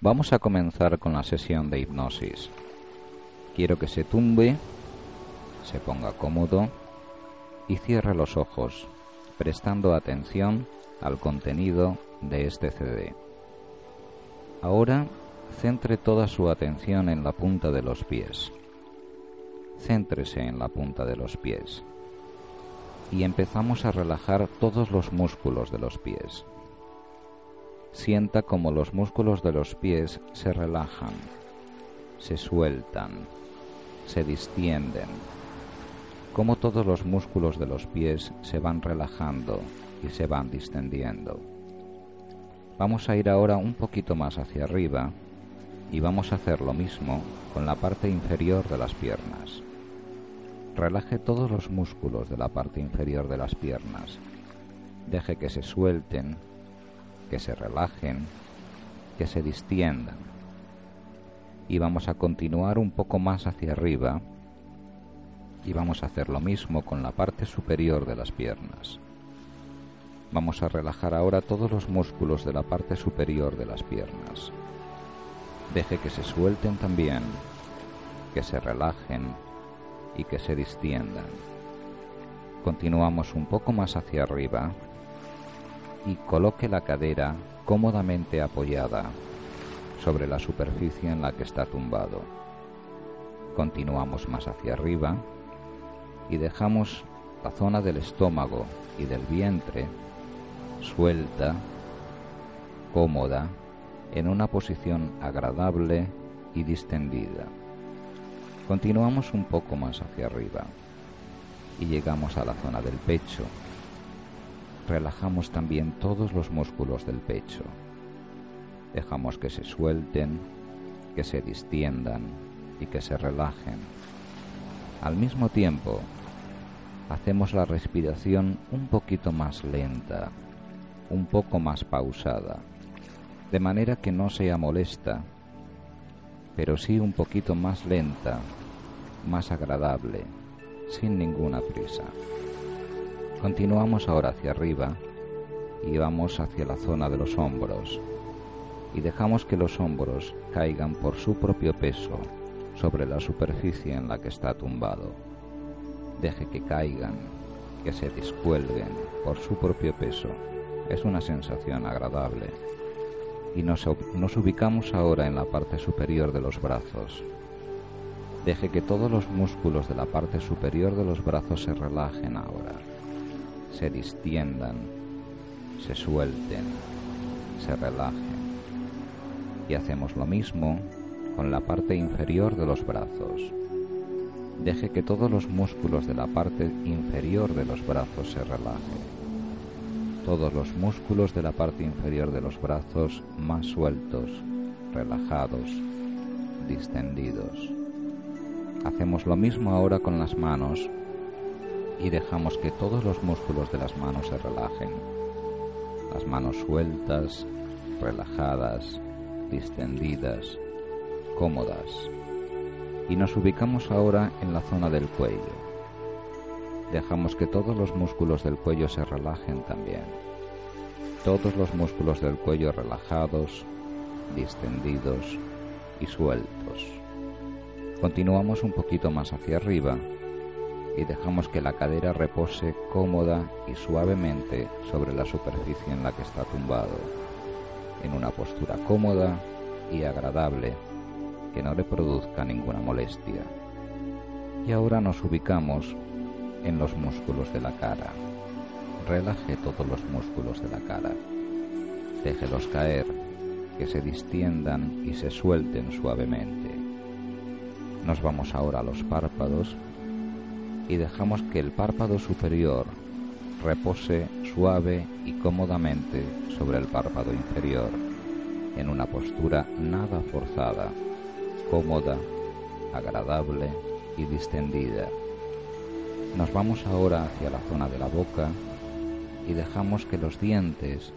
Vamos a comenzar con la sesión de hipnosis. Quiero que se tumbe, se ponga cómodo y cierre los ojos, prestando atención al contenido de este CD. Ahora centre toda su atención en la punta de los pies. Céntrese en la punta de los pies. Y empezamos a relajar todos los músculos de los pies. Sienta como los músculos de los pies se relajan, se sueltan, se distienden, como todos los músculos de los pies se van relajando y se van distendiendo. Vamos a ir ahora un poquito más hacia arriba y vamos a hacer lo mismo con la parte inferior de las piernas. Relaje todos los músculos de la parte inferior de las piernas. Deje que se suelten que se relajen, que se distiendan. Y vamos a continuar un poco más hacia arriba y vamos a hacer lo mismo con la parte superior de las piernas. Vamos a relajar ahora todos los músculos de la parte superior de las piernas. Deje que se suelten también, que se relajen y que se distiendan. Continuamos un poco más hacia arriba y coloque la cadera cómodamente apoyada sobre la superficie en la que está tumbado. Continuamos más hacia arriba y dejamos la zona del estómago y del vientre suelta, cómoda, en una posición agradable y distendida. Continuamos un poco más hacia arriba y llegamos a la zona del pecho relajamos también todos los músculos del pecho. Dejamos que se suelten, que se distiendan y que se relajen. Al mismo tiempo, hacemos la respiración un poquito más lenta, un poco más pausada, de manera que no sea molesta, pero sí un poquito más lenta, más agradable, sin ninguna prisa. Continuamos ahora hacia arriba y vamos hacia la zona de los hombros y dejamos que los hombros caigan por su propio peso sobre la superficie en la que está tumbado. Deje que caigan, que se descuelguen por su propio peso. Es una sensación agradable. Y nos, nos ubicamos ahora en la parte superior de los brazos. Deje que todos los músculos de la parte superior de los brazos se relajen ahora se distiendan, se suelten, se relajen. Y hacemos lo mismo con la parte inferior de los brazos. Deje que todos los músculos de la parte inferior de los brazos se relajen. Todos los músculos de la parte inferior de los brazos más sueltos, relajados, distendidos. Hacemos lo mismo ahora con las manos y dejamos que todos los músculos de las manos se relajen. Las manos sueltas, relajadas, distendidas, cómodas. Y nos ubicamos ahora en la zona del cuello. Dejamos que todos los músculos del cuello se relajen también. Todos los músculos del cuello relajados, distendidos y sueltos. Continuamos un poquito más hacia arriba y dejamos que la cadera repose cómoda y suavemente sobre la superficie en la que está tumbado, en una postura cómoda y agradable que no le produzca ninguna molestia. Y ahora nos ubicamos en los músculos de la cara. Relaje todos los músculos de la cara. Déjelos caer, que se distiendan y se suelten suavemente. Nos vamos ahora a los párpados y dejamos que el párpado superior repose suave y cómodamente sobre el párpado inferior, en una postura nada forzada, cómoda, agradable y distendida. Nos vamos ahora hacia la zona de la boca y dejamos que los dientes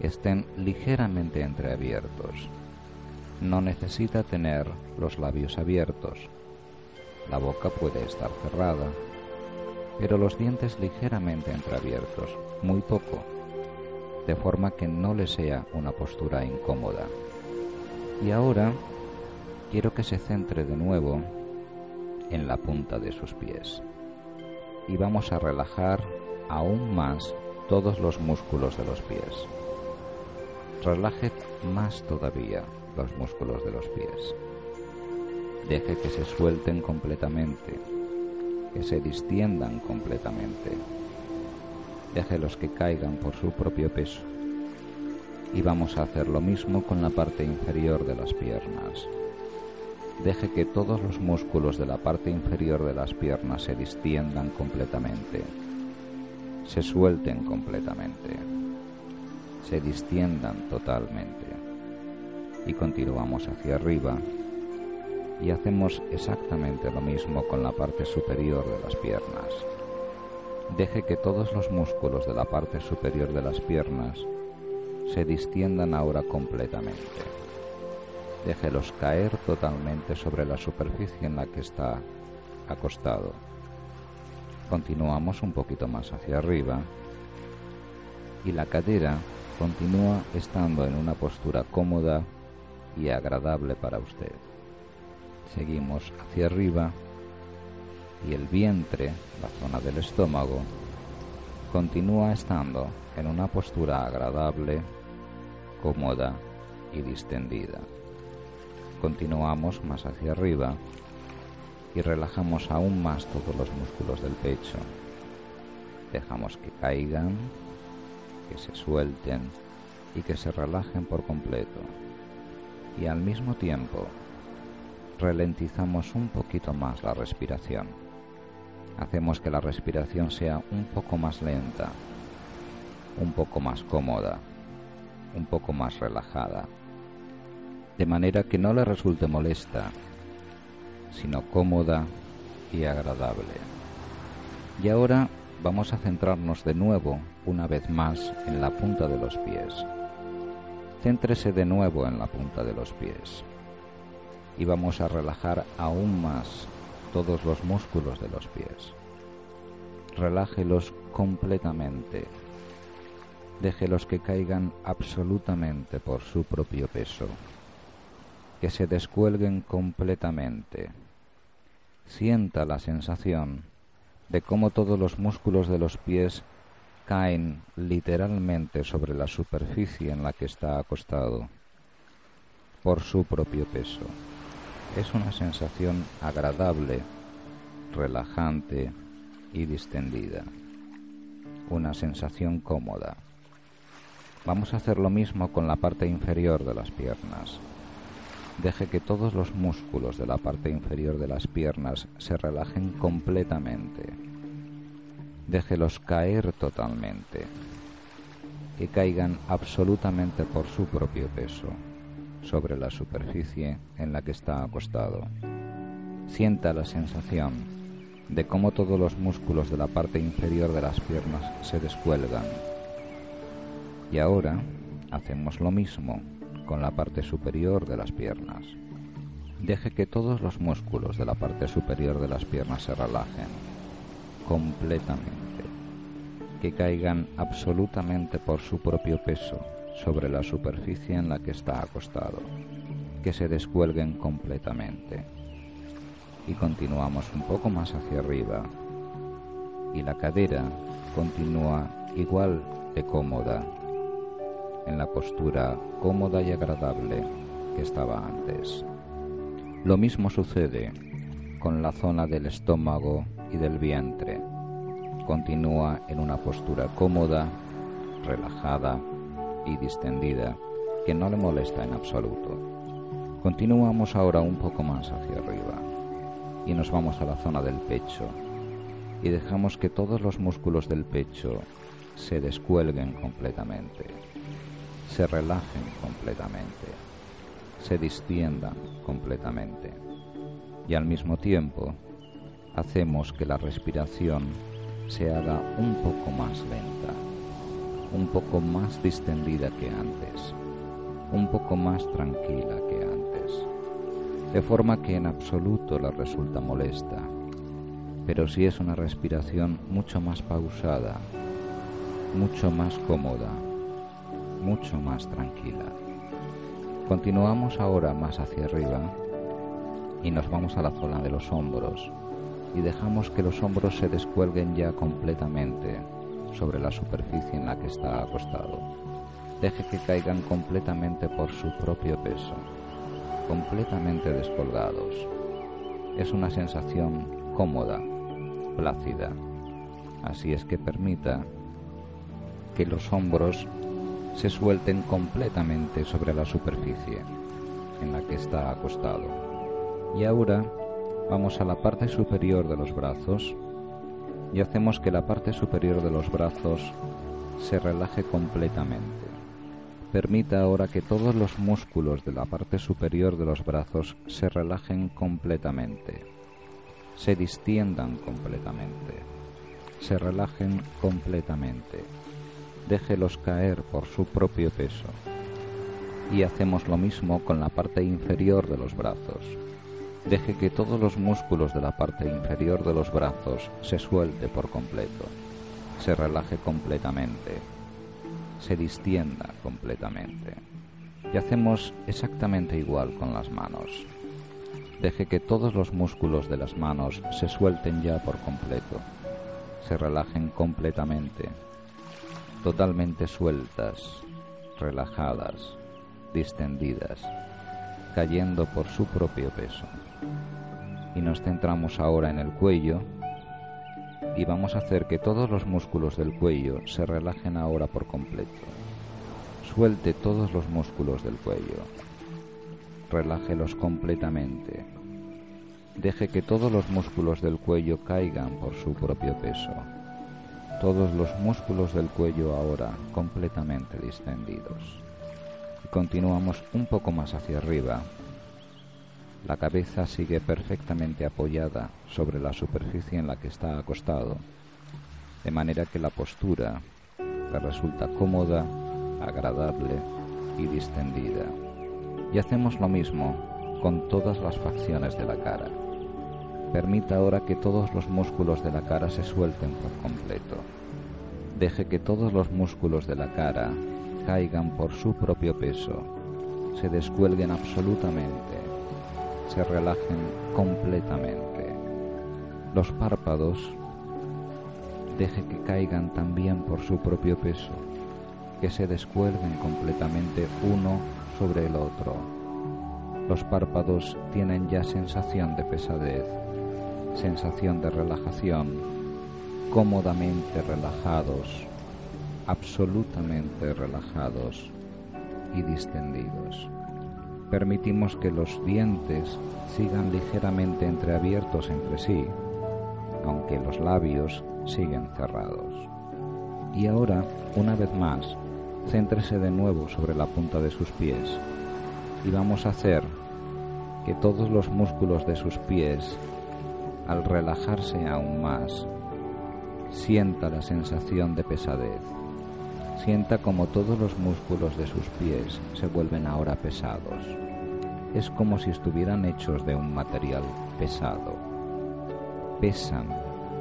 estén ligeramente entreabiertos. No necesita tener los labios abiertos. La boca puede estar cerrada, pero los dientes ligeramente entreabiertos, muy poco, de forma que no le sea una postura incómoda. Y ahora quiero que se centre de nuevo en la punta de sus pies. Y vamos a relajar aún más todos los músculos de los pies. Relaje más todavía los músculos de los pies. Deje que se suelten completamente, que se distiendan completamente. Déjelos que caigan por su propio peso. Y vamos a hacer lo mismo con la parte inferior de las piernas. Deje que todos los músculos de la parte inferior de las piernas se distiendan completamente, se suelten completamente, se distiendan totalmente. Y continuamos hacia arriba y hacemos exactamente lo mismo con la parte superior de las piernas. Deje que todos los músculos de la parte superior de las piernas se distiendan ahora completamente. Déjelos caer totalmente sobre la superficie en la que está acostado. Continuamos un poquito más hacia arriba y la cadera continúa estando en una postura cómoda y agradable para usted. Seguimos hacia arriba y el vientre, la zona del estómago, continúa estando en una postura agradable, cómoda y distendida. Continuamos más hacia arriba y relajamos aún más todos los músculos del pecho. Dejamos que caigan, que se suelten y que se relajen por completo. Y al mismo tiempo ralentizamos un poquito más la respiración. Hacemos que la respiración sea un poco más lenta, un poco más cómoda, un poco más relajada, de manera que no le resulte molesta, sino cómoda y agradable. Y ahora vamos a centrarnos de nuevo, una vez más, en la punta de los pies. Céntrese de nuevo en la punta de los pies y vamos a relajar aún más todos los músculos de los pies. Relájelos completamente. Déjelos que caigan absolutamente por su propio peso. Que se descuelguen completamente. Sienta la sensación de cómo todos los músculos de los pies caen literalmente sobre la superficie en la que está acostado por su propio peso es una sensación agradable, relajante y distendida. Una sensación cómoda. Vamos a hacer lo mismo con la parte inferior de las piernas. Deje que todos los músculos de la parte inferior de las piernas se relajen completamente. Déjelos caer totalmente. Que caigan absolutamente por su propio peso sobre la superficie en la que está acostado. Sienta la sensación de cómo todos los músculos de la parte inferior de las piernas se descuelgan. Y ahora hacemos lo mismo con la parte superior de las piernas. Deje que todos los músculos de la parte superior de las piernas se relajen completamente, que caigan absolutamente por su propio peso sobre la superficie en la que está acostado, que se descuelguen completamente. Y continuamos un poco más hacia arriba y la cadera continúa igual de cómoda, en la postura cómoda y agradable que estaba antes. Lo mismo sucede con la zona del estómago y del vientre. Continúa en una postura cómoda, relajada y distendida que no le molesta en absoluto. Continuamos ahora un poco más hacia arriba y nos vamos a la zona del pecho y dejamos que todos los músculos del pecho se descuelguen completamente, se relajen completamente, se distiendan completamente y al mismo tiempo hacemos que la respiración se haga un poco más lenta, un poco más distendida que antes, un poco más tranquila que antes, de forma que en absoluto le resulta molesta, pero sí es una respiración mucho más pausada, mucho más cómoda, mucho más tranquila. Continuamos ahora más hacia arriba y nos vamos a la zona de los hombros y dejamos que los hombros se descuelguen ya completamente sobre la superficie en la que está acostado. Deje que caigan completamente por su propio peso, completamente descolgados. Es una sensación cómoda, plácida. Así es que permita que los hombros se suelten completamente sobre la superficie en la que está acostado. Y ahora vamos a la parte superior de los brazos y hacemos que la parte superior de los brazos se relaje completamente. Permita ahora que todos los músculos de la parte superior de los brazos se relajen completamente, se distiendan completamente, se relajen completamente. Déjelos caer por su propio peso. Y hacemos lo mismo con la parte inferior de los brazos Deje que todos los músculos de la parte inferior de los brazos se suelte por completo, se relaje completamente, se distienda completamente. Y hacemos exactamente igual con las manos. Deje que todos los músculos de las manos se suelten ya por completo, se relajen completamente, totalmente sueltas, relajadas, distendidas, cayendo por su propio peso y nos centramos ahora en el cuello y vamos a hacer que todos los músculos del cuello se relajen ahora por completo. Suelte todos los músculos del cuello. Relájelos completamente. Deje que todos los músculos del cuello caigan por su propio peso. Todos los músculos del cuello ahora completamente distendidos. Continuamos un poco más hacia arriba la cabeza sigue perfectamente apoyada sobre la superficie en la que está acostado, de manera que la postura le resulta cómoda, agradable y distendida. Y hacemos lo mismo con todas las facciones de la cara. Permita ahora que todos los músculos de la cara se suelten por completo. Deje que todos los músculos de la cara caigan por su propio peso, se descuelguen absolutamente se relajen completamente. Los párpados deje que caigan también por su propio peso, que se descuelguen completamente uno sobre el otro. Los párpados tienen ya sensación de pesadez, sensación de relajación, cómodamente relajados, absolutamente relajados y distendidos permitimos que los dientes sigan ligeramente entreabiertos entre sí, aunque los labios siguen cerrados. Y ahora, una vez más, céntrese de nuevo sobre la punta de sus pies y vamos a hacer que todos los músculos de sus pies, al relajarse aún más, sienta la sensación de pesadez. Sienta como todos los músculos de sus pies se vuelven ahora pesados es como si estuvieran hechos de un material pesado. Pesan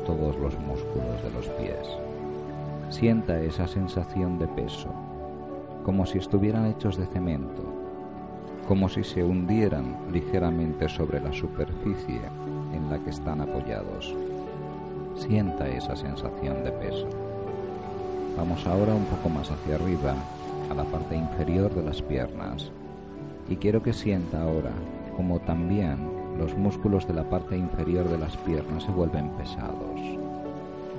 todos los músculos de los pies. Sienta esa sensación de peso, como si estuvieran hechos de cemento, como si se hundieran ligeramente sobre la superficie en la que están apoyados. Sienta esa sensación de peso. Vamos ahora un poco más hacia arriba, a la parte inferior de las piernas, y quiero que sienta ahora como también los músculos de la parte inferior de las piernas se vuelven pesados.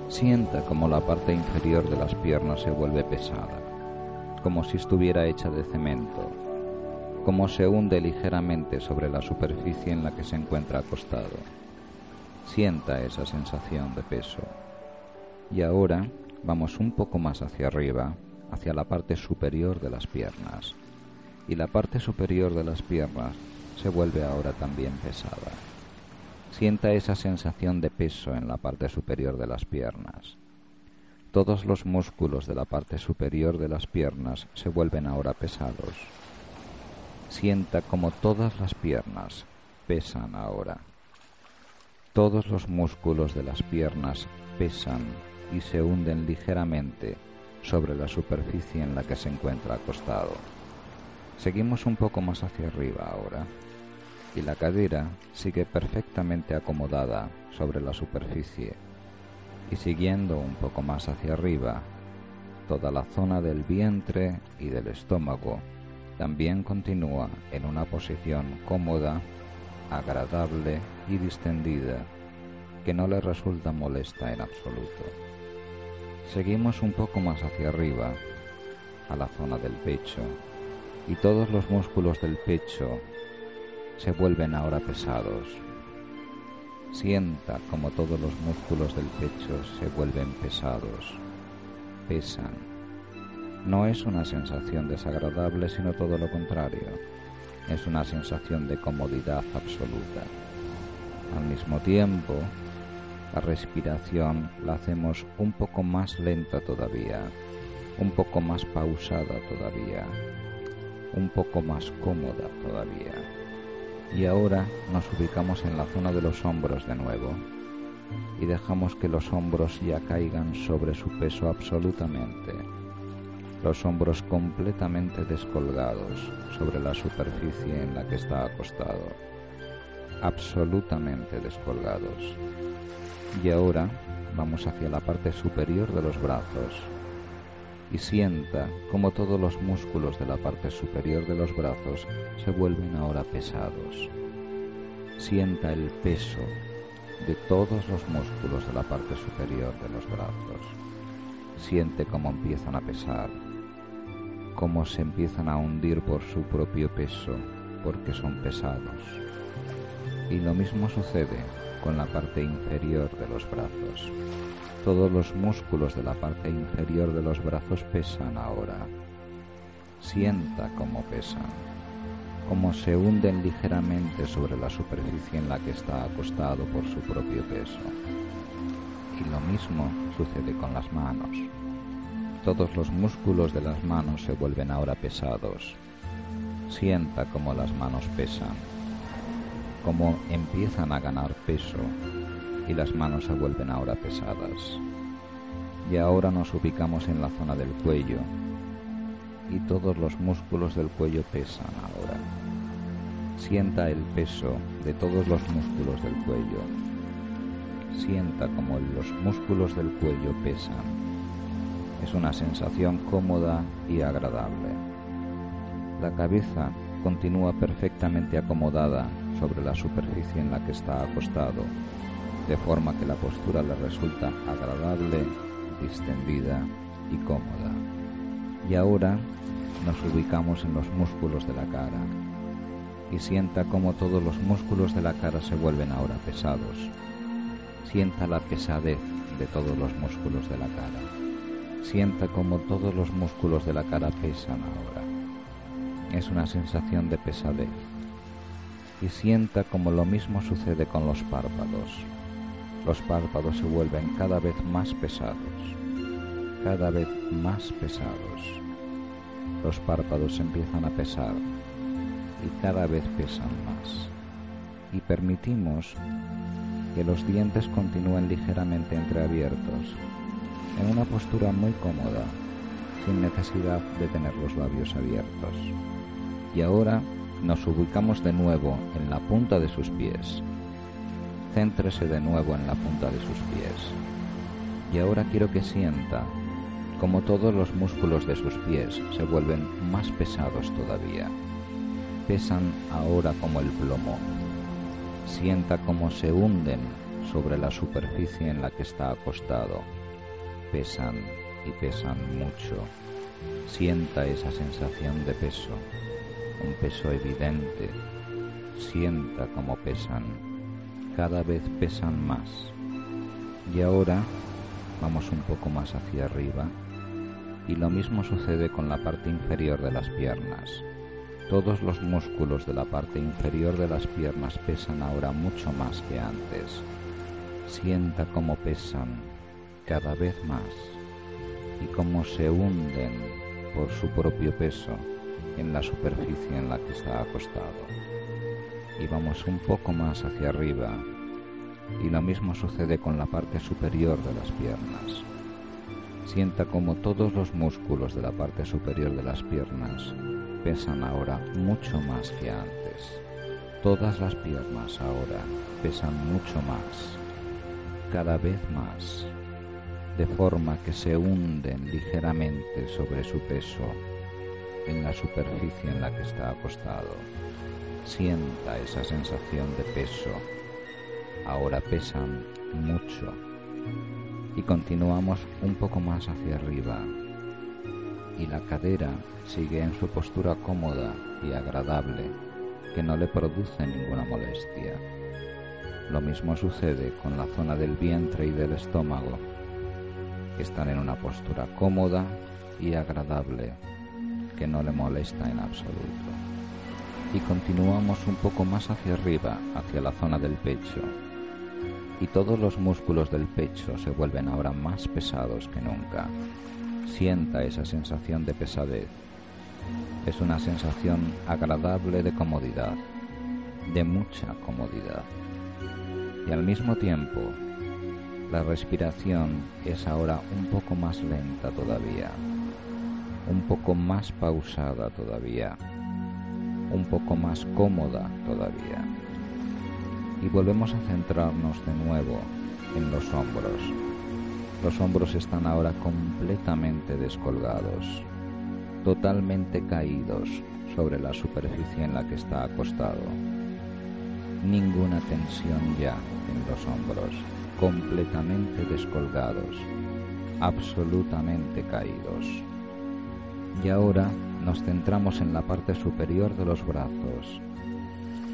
Sienta como la parte inferior de las piernas se vuelve pesada, como si estuviera hecha de cemento, como se hunde ligeramente sobre la superficie en la que se encuentra acostado. Sienta esa sensación de peso. Y ahora vamos un poco más hacia arriba, hacia la parte superior de las piernas. Y la parte superior de las piernas se vuelve ahora también pesada. Sienta esa sensación de peso en la parte superior de las piernas. Todos los músculos de la parte superior de las piernas se vuelven ahora pesados. Sienta como todas las piernas pesan ahora. Todos los músculos de las piernas pesan y se hunden ligeramente sobre la superficie en la que se encuentra acostado. Seguimos un poco más hacia arriba ahora y la cadera sigue perfectamente acomodada sobre la superficie y siguiendo un poco más hacia arriba, toda la zona del vientre y del estómago también continúa en una posición cómoda, agradable y distendida que no le resulta molesta en absoluto. Seguimos un poco más hacia arriba, a la zona del pecho, y todos los músculos del pecho se vuelven ahora pesados. Sienta como todos los músculos del pecho se vuelven pesados, pesan. No es una sensación desagradable, sino todo lo contrario. Es una sensación de comodidad absoluta. Al mismo tiempo, la respiración la hacemos un poco más lenta todavía, un poco más pausada todavía, un poco más cómoda todavía. Y ahora nos ubicamos en la zona de los hombros de nuevo y dejamos que los hombros ya caigan sobre su peso absolutamente. Los hombros completamente descolgados sobre la superficie en la que está acostado. Absolutamente descolgados. Y ahora vamos hacia la parte superior de los brazos y sienta como todos los músculos de la parte superior de los brazos se vuelven ahora pesados. Sienta el peso de todos los músculos de la parte superior de los brazos. Siente cómo empiezan a pesar, cómo se empiezan a hundir por su propio peso porque son pesados. Y lo mismo sucede con la parte inferior de los brazos. Todos los músculos de la parte inferior de los brazos pesan ahora. Sienta cómo pesan, cómo se hunden ligeramente sobre la superficie en la que está acostado por su propio peso. Y lo mismo sucede con las manos. Todos los músculos de las manos se vuelven ahora pesados. Sienta cómo las manos pesan, cómo empiezan a ganar peso y las manos se vuelven ahora pesadas. Y ahora nos ubicamos en la zona del cuello y todos los músculos del cuello pesan ahora. Sienta el peso de todos los músculos del cuello. Sienta como los músculos del cuello pesan. Es una sensación cómoda y agradable. La cabeza continúa perfectamente acomodada sobre la superficie en la que está acostado de forma que la postura le resulta agradable, distendida y cómoda. Y ahora nos ubicamos en los músculos de la cara y sienta como todos los músculos de la cara se vuelven ahora pesados. Sienta la pesadez de todos los músculos de la cara. Sienta como todos los músculos de la cara pesan ahora. Es una sensación de pesadez. Y sienta como lo mismo sucede con los párpados los párpados se vuelven cada vez más pesados, cada vez más pesados. Los párpados empiezan a pesar y cada vez pesan más. Y permitimos que los dientes continúen ligeramente entreabiertos, en una postura muy cómoda, sin necesidad de tener los labios abiertos. Y ahora nos ubicamos de nuevo en la punta de sus pies Céntrese de nuevo en la punta de sus pies. Y ahora quiero que sienta como todos los músculos de sus pies se vuelven más pesados todavía. Pesan ahora como el plomo. Sienta cómo se hunden sobre la superficie en la que está acostado. Pesan y pesan mucho. Sienta esa sensación de peso, un peso evidente. Sienta cómo pesan cada vez pesan más. Y ahora vamos un poco más hacia arriba y lo mismo sucede con la parte inferior de las piernas. Todos los músculos de la parte inferior de las piernas pesan ahora mucho más que antes. Sienta cómo pesan cada vez más y cómo se hunden por su propio peso en la superficie en la que está acostado. Y vamos un poco más hacia arriba y lo mismo sucede con la parte superior de las piernas. Sienta como todos los músculos de la parte superior de las piernas pesan ahora mucho más que antes. Todas las piernas ahora pesan mucho más, cada vez más, de forma que se hunden ligeramente sobre su peso en la superficie en la que está acostado. Sienta esa sensación de peso. Ahora pesan mucho. Y continuamos un poco más hacia arriba. Y la cadera sigue en su postura cómoda y agradable, que no le produce ninguna molestia. Lo mismo sucede con la zona del vientre y del estómago, están en una postura cómoda y agradable, que no le molesta en absoluto. Y continuamos un poco más hacia arriba, hacia la zona del pecho, y todos los músculos del pecho se vuelven ahora más pesados que nunca. Sienta esa sensación de pesadez es una sensación agradable de comodidad, de mucha comodidad. Y al mismo tiempo, la respiración es ahora un poco más lenta todavía, un poco más pausada todavía, un poco más cómoda todavía. Y volvemos a centrarnos de nuevo en los hombros. Los hombros están ahora completamente descolgados totalmente caídos sobre la superficie en la que está acostado. Ninguna tensión ya en los hombros, completamente descolgados, absolutamente caídos. Y ahora nos centramos en la parte superior de los brazos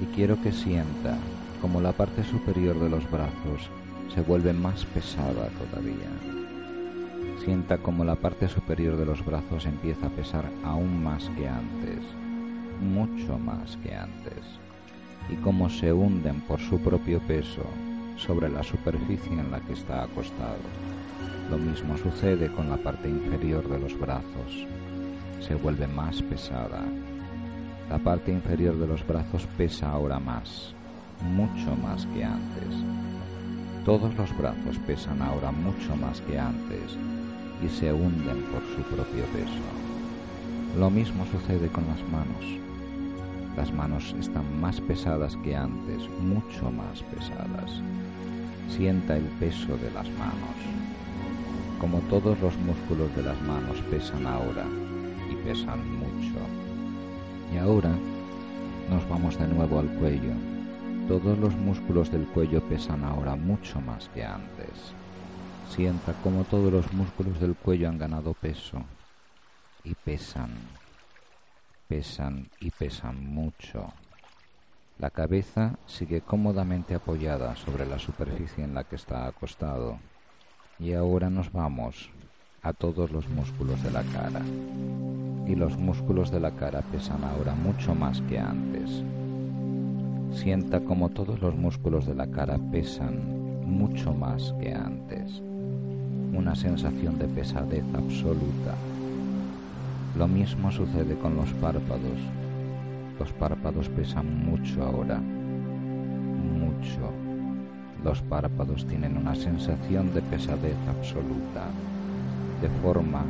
y quiero que sienta como la parte superior de los brazos se vuelve más pesada todavía Sienta como la parte superior de los brazos empieza a pesar aún más que antes, mucho más que antes, y cómo se hunden por su propio peso sobre la superficie en la que está acostado. Lo mismo sucede con la parte inferior de los brazos. Se vuelve más pesada. La parte inferior de los brazos pesa ahora más, mucho más que antes. Todos los brazos pesan ahora mucho más que antes y se hunden por su propio peso. Lo mismo sucede con las manos. Las manos están más pesadas que antes, mucho más pesadas. Sienta el peso de las manos. Como todos los músculos de las manos pesan ahora y pesan mucho. Y ahora nos vamos de nuevo al cuello. Todos los músculos del cuello pesan ahora mucho más que antes. Sienta como todos los músculos del cuello han ganado peso y pesan, pesan y pesan mucho. La cabeza sigue cómodamente apoyada sobre la superficie en la que está acostado. Y ahora nos vamos a todos los músculos de la cara. Y los músculos de la cara pesan ahora mucho más que antes. Sienta como todos los músculos de la cara pesan mucho más que antes una sensación de pesadez absoluta. Lo mismo sucede con los párpados. Los párpados pesan mucho ahora, mucho. Los párpados tienen una sensación de pesadez absoluta, de forma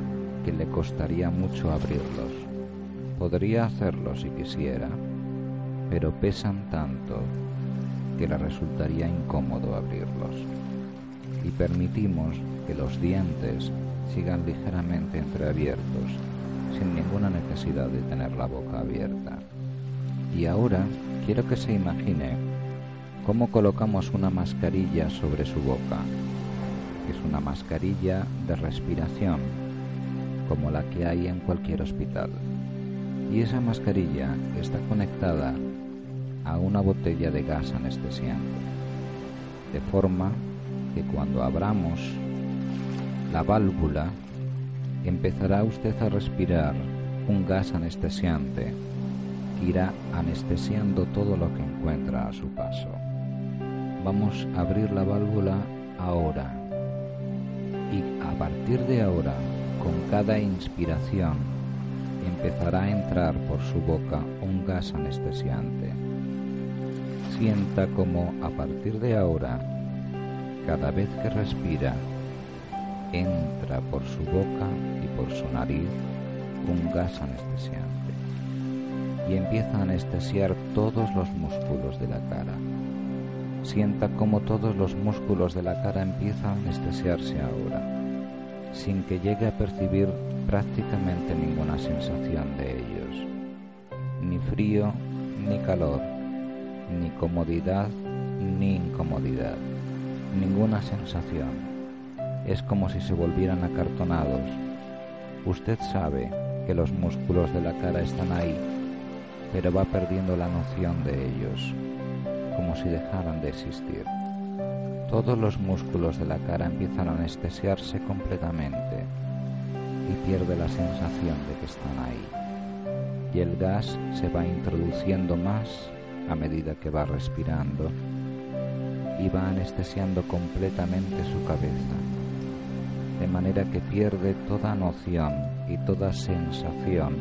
que le costaría mucho abrirlos. Podría hacerlo si quisiera, pero pesan tanto que le resultaría incómodo abrirlos. Y permitimos que los dientes sigan ligeramente entreabiertos, sin ninguna necesidad de tener la boca abierta. Y ahora quiero que se imagine cómo colocamos una mascarilla sobre su boca. Es una mascarilla de respiración, como la que hay en cualquier hospital. Y esa mascarilla está conectada a una botella de gas anestesiante. de forma que cuando abramos la válvula empezará usted a respirar un gas anestesiante que irá anestesiando todo lo que encuentra a su paso. Vamos a abrir la válvula ahora y a partir de ahora, con cada inspiración, empezará a entrar por su boca un gas anestesiante. Sienta como a partir de ahora, cada vez que respira, entra por su boca y por su nariz un gas anestesiante y empieza a anestesiar todos los músculos de la cara. Sienta como todos los músculos de la cara empiezan a anestesiarse ahora, sin que llegue a percibir prácticamente ninguna sensación de ellos, ni frío ni calor, ni comodidad ni incomodidad, ninguna sensación. Es como si se volvieran acartonados. Usted sabe que los músculos de la cara están ahí, pero va perdiendo la noción de ellos, como si dejaran de existir. Todos los músculos de la cara empiezan a anestesiarse completamente y pierde la sensación de que están ahí. Y el gas se va introduciendo más a medida que va respirando y va anestesiando completamente su cabeza, de manera que pierde toda noción y toda sensación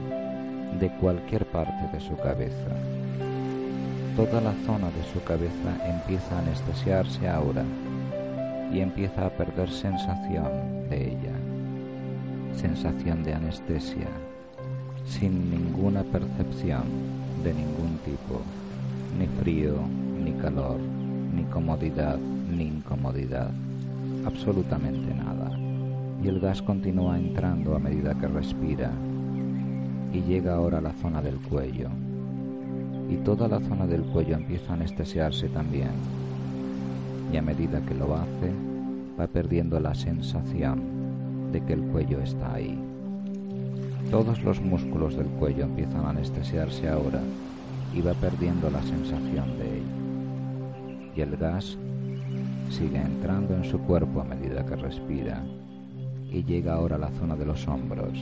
de cualquier parte de su cabeza. Toda la zona de su cabeza empieza a anestesiarse ahora y empieza a perder sensación de ella, sensación de anestesia, sin ninguna percepción de ningún tipo, ni frío, ni calor, ni comodidad, ni incomodidad, absolutamente nada. Y el gas continúa entrando a medida que respira y llega ahora a la zona del cuello. Y toda la zona del cuello empieza a anestesiarse también. Y a medida que lo hace, va perdiendo la sensación de que el cuello está ahí. Todos los músculos del cuello empiezan a anestesiarse ahora y va perdiendo la sensación de ello. Y el gas sigue entrando en su cuerpo a medida que respira y llega ahora a la zona de los hombros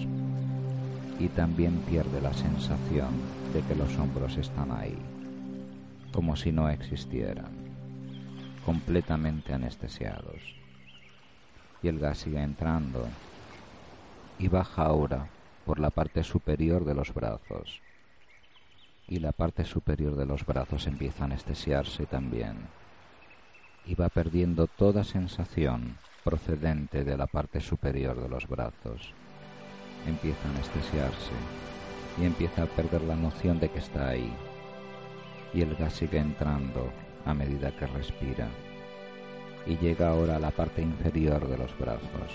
y también pierde la sensación de que los hombros están ahí, como si no existieran, completamente anestesiados. Y el gas sigue entrando y baja ahora por la parte superior de los brazos. Y la parte superior de los brazos empieza a anestesiarse también. Y va perdiendo toda sensación procedente de la parte superior de los brazos empieza a anestesiarse y empieza a perder la noción de que está ahí. Y el gas sigue entrando a medida que respira. Y llega ahora a la parte inferior de los brazos.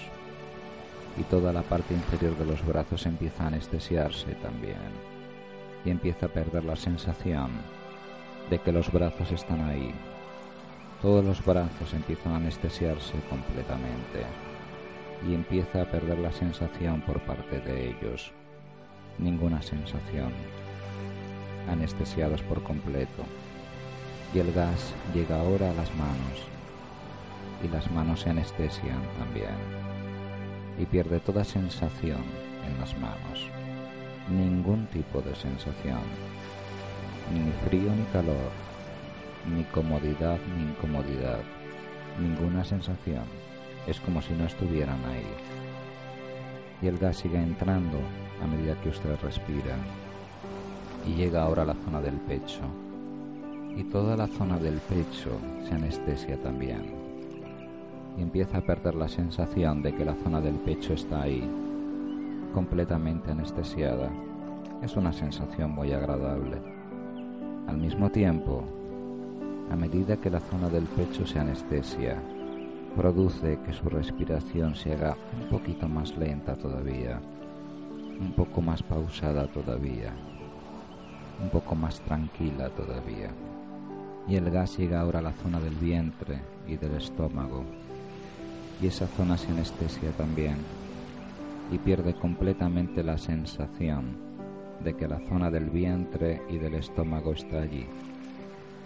Y toda la parte inferior de los brazos empieza a anestesiarse también. Y empieza a perder la sensación de que los brazos están ahí. Todos los brazos empiezan a anestesiarse completamente y empieza a perder la sensación por parte de ellos. Ninguna sensación. Anestesiados por completo. Y el gas llega ahora a las manos. Y las manos se anestesian también. Y pierde toda sensación en las manos. Ningún tipo de sensación. Ni frío ni calor. Ni comodidad ni incomodidad. Ninguna sensación es como si no estuvieran ahí. Y el gas sigue entrando a medida que usted respira y llega ahora a la zona del pecho. Y toda la zona del pecho se anestesia también. Y empieza a perder la sensación de que la zona del pecho está ahí, completamente anestesiada. Es una sensación muy agradable. Al mismo tiempo, a medida que la zona del pecho se anestesia, produce que su respiración se haga un poquito más lenta todavía, un poco más pausada todavía, un poco más tranquila todavía. Y el gas llega ahora a la zona del vientre y del estómago, y esa zona se anestesia también, y pierde completamente la sensación de que la zona del vientre y del estómago está allí,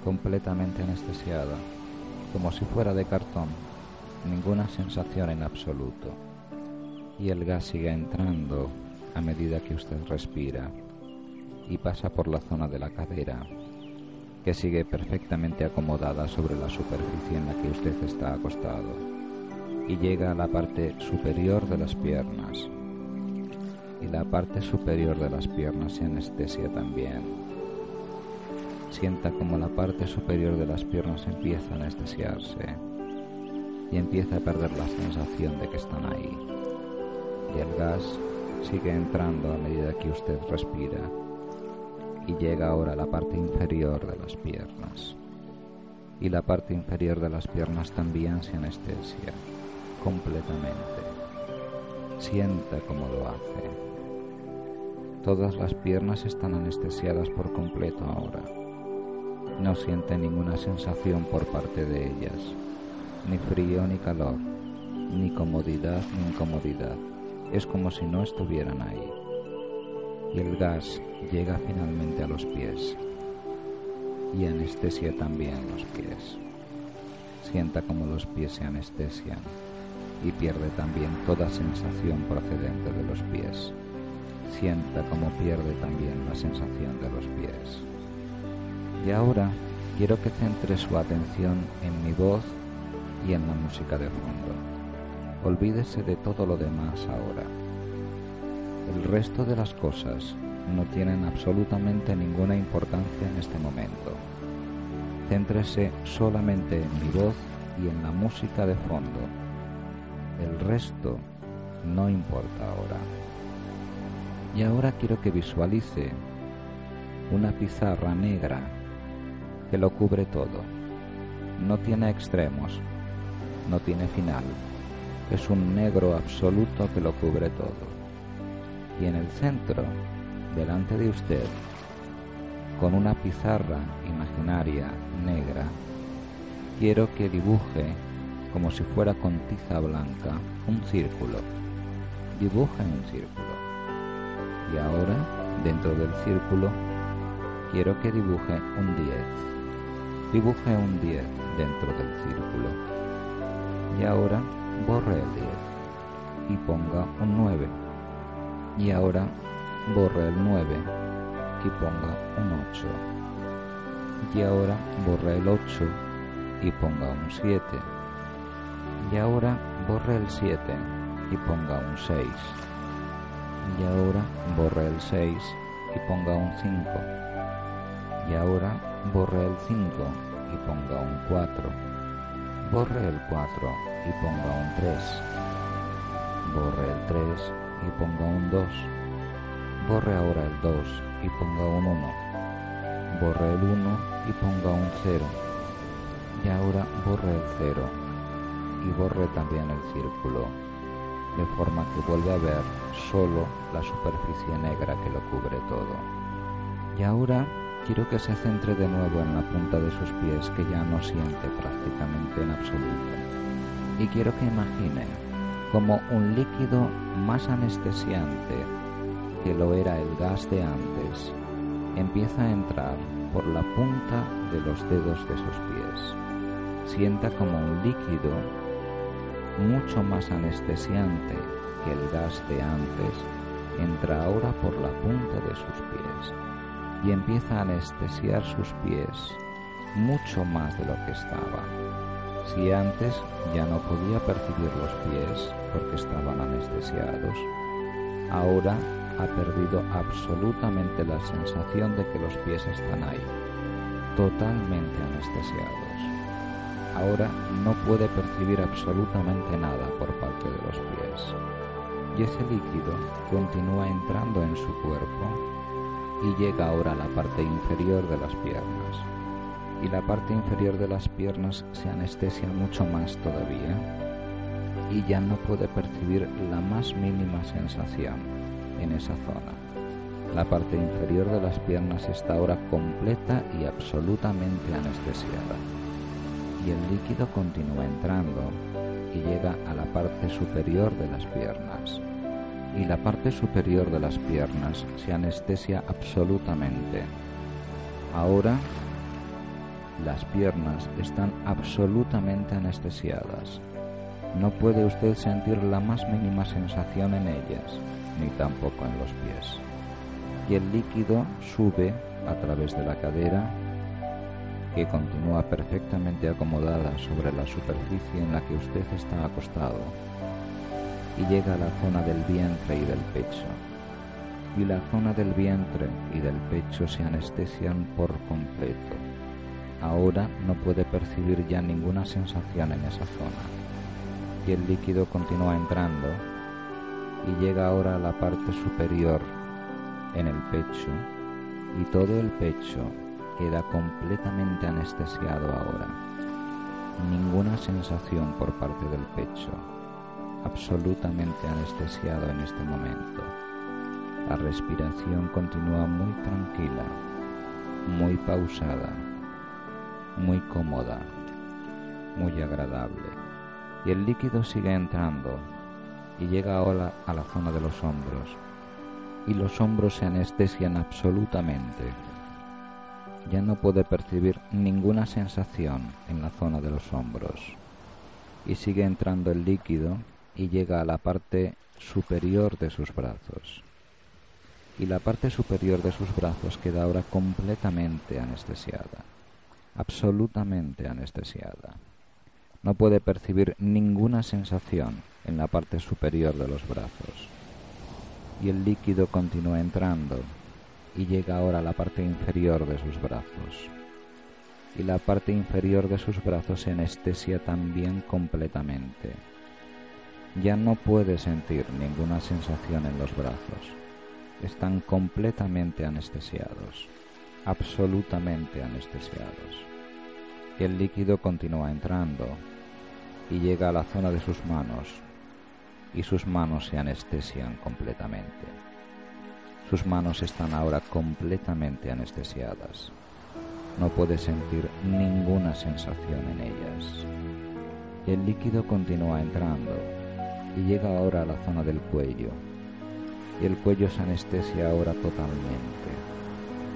completamente anestesiada como si fuera de cartón, ninguna sensación en absoluto. Y el gas sigue entrando a medida que usted respira y pasa por la zona de la cadera, que sigue perfectamente acomodada sobre la superficie en la que usted está acostado, y llega a la parte superior de las piernas. Y la parte superior de las piernas se anestesia también. Sienta como la parte superior de las piernas empieza a anestesiarse y empieza a perder la sensación de que están ahí. Y el gas sigue entrando a medida que usted respira y llega ahora a la parte inferior de las piernas. Y la parte inferior de las piernas también se anestesia completamente. Sienta cómo lo hace. Todas las piernas están anestesiadas por completo ahora. No siente ninguna sensación por parte de ellas, ni frío ni calor, ni comodidad ni incomodidad. Es como si no estuvieran ahí y el gas llega finalmente a los pies y anestesia también los pies. Sienta como los pies se anestesian y pierde también toda sensación procedente de los pies. Sienta como pierde también la sensación de los pies. Y ahora quiero que centre su atención en mi voz y en la música de fondo. Olvídese de todo lo demás ahora el resto de las cosas no tienen absolutamente ninguna importancia en este momento. Céntrese solamente en mi voz y en la música de fondo. El resto no importa ahora. Y ahora quiero que visualice una pizarra negra que lo cubre todo. No tiene extremos, no tiene final. Es un negro absoluto que lo cubre todo y en el centro, delante de usted, con una pizarra imaginaria negra, quiero que dibuje, como si fuera con tiza blanca, un círculo. Dibuje un círculo. Y ahora, dentro del círculo, quiero que dibuje un 10. Dibuje un 10 dentro del círculo. Y ahora borre el 10 y ponga un 9 y ahora borre el 9 y ponga un 8. Y ahora borre el 8 y ponga un 7. Y ahora borre el 7 y ponga un 6. Y ahora borre el 6 y ponga un 5. Y ahora borre el 5 y ponga un 4. Borre el 4 y ponga un 3. Borre el 3 y ponga un 2. Borre ahora el 2 y ponga un 1. Borre el 1 y ponga un 0. Y ahora borre el 0 y borre también el círculo, de forma que vuelve a ver solo la superficie negra que lo cubre todo. Y ahora quiero que se centre de nuevo en la punta de sus pies que ya no siente prácticamente en absoluto. Y quiero que imagine como un líquido más anestesiante que lo era el gas de antes, empieza a entrar por la punta de los dedos de sus pies. Sienta como un líquido mucho más anestesiante que el gas de antes entra ahora por la punta de sus pies y empieza a anestesiar sus pies mucho más de lo que estaba. Si antes ya no podía percibir los pies porque estaban anestesiados, ahora ha perdido absolutamente la sensación de que los pies están ahí, totalmente anestesiados. Ahora no puede percibir absolutamente nada por parte de los pies. Y ese líquido continúa entrando en su cuerpo y llega ahora a la parte inferior de las piernas. Y la parte inferior de las piernas se anestesia mucho más todavía y ya no puede percibir la más mínima sensación en esa zona. La parte inferior de las piernas está ahora completa y absolutamente anestesiada. Y el líquido continúa entrando y llega a la parte superior de las piernas y la parte superior de las piernas se anestesia absolutamente. Ahora Las piernas están absolutamente anestesiadas. No puede usted sentir la más mínima sensación en ellas, ni tampoco en los pies. Y el líquido sube a través de la cadera, que continúa perfectamente acomodada sobre la superficie en la que usted está acostado, y llega a la zona del vientre y del pecho. Y la zona del vientre y del pecho se anestesian por completo. Ahora no puede percibir ya ninguna sensación en esa zona. Y el líquido continúa entrando y llega ahora a la parte superior en el pecho y todo el pecho queda completamente anestesiado ahora. Ninguna sensación por parte del pecho, absolutamente anestesiado en este momento. La respiración continúa muy tranquila, muy pausada, muy cómoda, muy agradable. Y el líquido sigue entrando y llega ahora a la zona de los hombros. Y los hombros se anestesian absolutamente. Ya no puede percibir ninguna sensación en la zona de los hombros. Y sigue entrando el líquido y llega a la parte superior de sus brazos. Y la parte superior de sus brazos queda ahora completamente anestesiada, absolutamente anestesiada. No puede percibir ninguna sensación en la parte superior de los brazos. Y el líquido continúa entrando y llega ahora a la parte inferior de sus brazos. Y la parte inferior de sus brazos se anestesia también completamente ya no puede sentir ninguna sensación en los brazos. Están completamente anestesiados, absolutamente anestesiados. El líquido continúa entrando y llega a la zona de sus manos y sus manos se anestesian completamente. Sus manos están ahora completamente anestesiadas. No puede sentir ninguna sensación en ellas. El líquido continúa entrando y llega ahora a la zona del cuello. Y el cuello se anestesia ahora totalmente.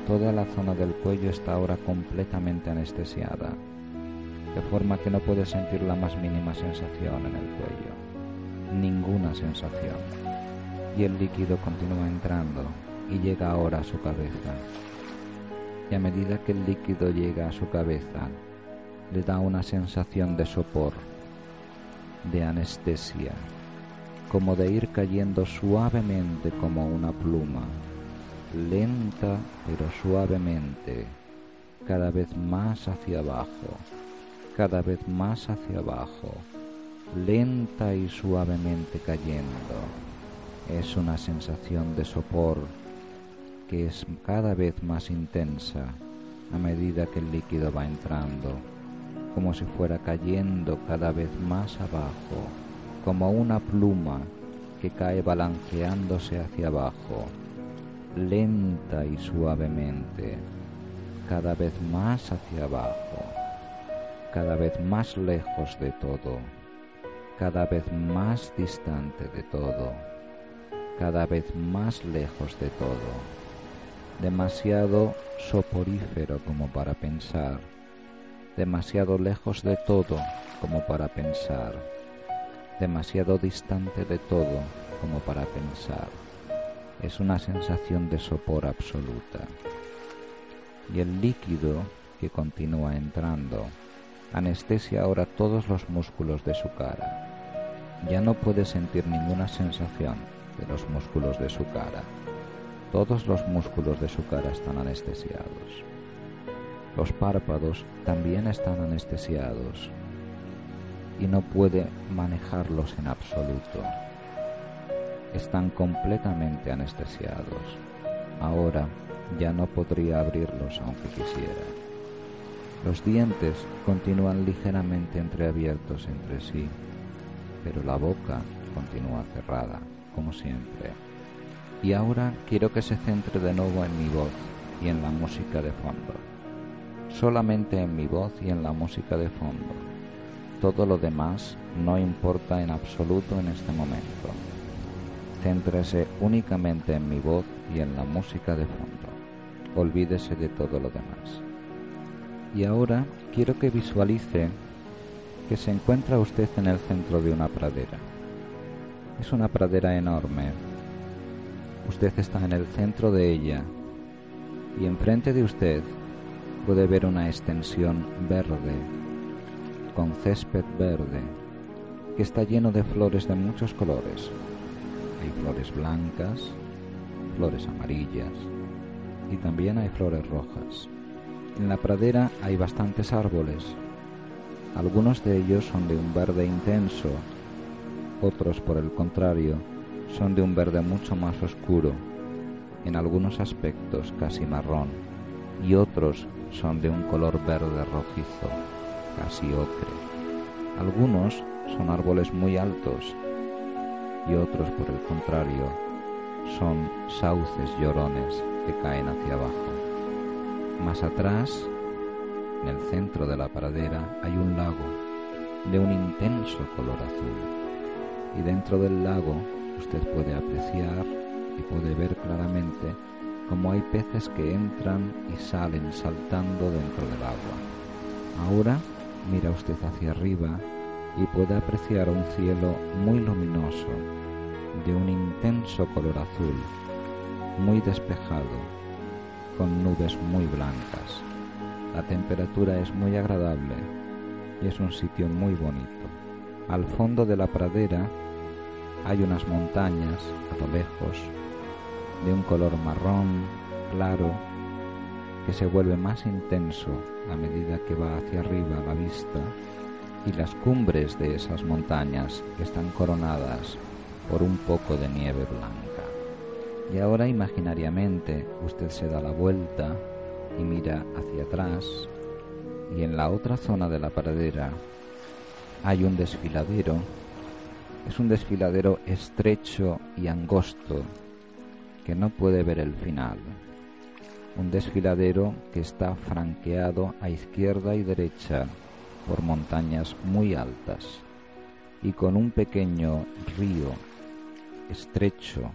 Toda la zona del cuello está ahora completamente anestesiada, de forma que no puede sentir la más mínima sensación en el cuello. Ninguna sensación. Y el líquido continúa entrando y llega ahora a su cabeza. Y a medida que el líquido llega a su cabeza, le da una sensación de sopor, de anestesia, como de ir cayendo suavemente como una pluma, lenta pero suavemente, cada vez más hacia abajo, cada vez más hacia abajo, lenta y suavemente cayendo. Es una sensación de sopor que es cada vez más intensa a medida que el líquido va entrando, como si fuera cayendo cada vez más abajo como una pluma que cae balanceándose hacia abajo, lenta y suavemente, cada vez más hacia abajo, cada vez más lejos de todo, cada vez más distante de todo, cada vez más lejos de todo, demasiado soporífero como para pensar, demasiado lejos de todo como para pensar demasiado distante de todo como para pensar. Es una sensación de sopor absoluta. Y el líquido que continúa entrando anestesia ahora todos los músculos de su cara. Ya no puede sentir ninguna sensación de los músculos de su cara. Todos los músculos de su cara están anestesiados. Los párpados también están anestesiados y no puede manejarlos en absoluto. Están completamente anestesiados. Ahora ya no podría abrirlos aunque quisiera. Los dientes continúan ligeramente entreabiertos entre sí, pero la boca continúa cerrada, como siempre. Y ahora quiero que se centre de nuevo en mi voz y en la música de fondo. Solamente en mi voz y en la música de fondo todo lo demás no importa en absoluto en este momento. Céntrese únicamente en mi voz y en la música de fondo. Olvídese de todo lo demás. Y ahora quiero que visualice que se encuentra usted en el centro de una pradera. Es una pradera enorme. Usted está en el centro de ella y enfrente de usted puede ver una extensión verde, con césped verde, que está lleno de flores de muchos colores. Hay flores blancas, flores amarillas y también hay flores rojas. En la pradera hay bastantes árboles. Algunos de ellos son de un verde intenso, otros por el contrario son de un verde mucho más oscuro, en algunos aspectos casi marrón, y otros son de un color verde rojizo, casi ocre. Algunos son árboles muy altos y otros por el contrario son sauces llorones que caen hacia abajo. Más atrás, en el centro de la pradera, hay un lago de un intenso color azul y dentro del lago usted puede apreciar y puede ver claramente cómo hay peces que entran y salen saltando dentro del agua. Ahora mira usted hacia arriba y puede apreciar un cielo muy luminoso, de un intenso color azul, muy despejado, con nubes muy blancas. La temperatura es muy agradable y es un sitio muy bonito. Al fondo de la pradera hay unas montañas a lo lejos de un color marrón claro que se vuelve más intenso a medida que va hacia arriba la vista y las cumbres de esas montañas están coronadas por un poco de nieve blanca. Y ahora imaginariamente usted se da la vuelta y mira hacia atrás y en la otra zona de la pradera hay un desfiladero. Es un desfiladero estrecho y angosto que no puede ver el final. Un desfiladero que está franqueado a izquierda y derecha por montañas muy altas y con un pequeño río estrecho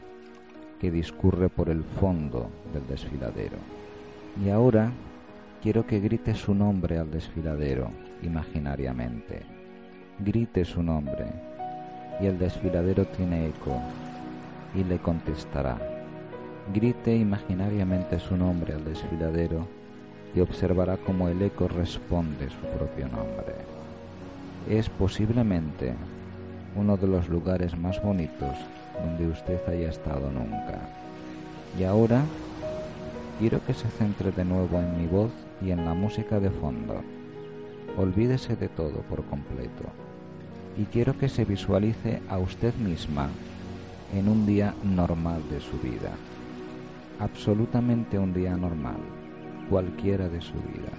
que discurre por el fondo del desfiladero. Y ahora quiero que grite su nombre al desfiladero imaginariamente. Grite su nombre y el desfiladero tiene eco y le contestará. Grite imaginariamente su nombre al desfiladero y observará cómo el eco responde su propio nombre. Es posiblemente uno de los lugares más bonitos donde usted haya estado nunca. Y ahora quiero que se centre de nuevo en mi voz y en la música de fondo. Olvídese de todo por completo. Y quiero que se visualice a usted misma en un día normal de su vida. Absolutamente un día normal cualquiera de su vida.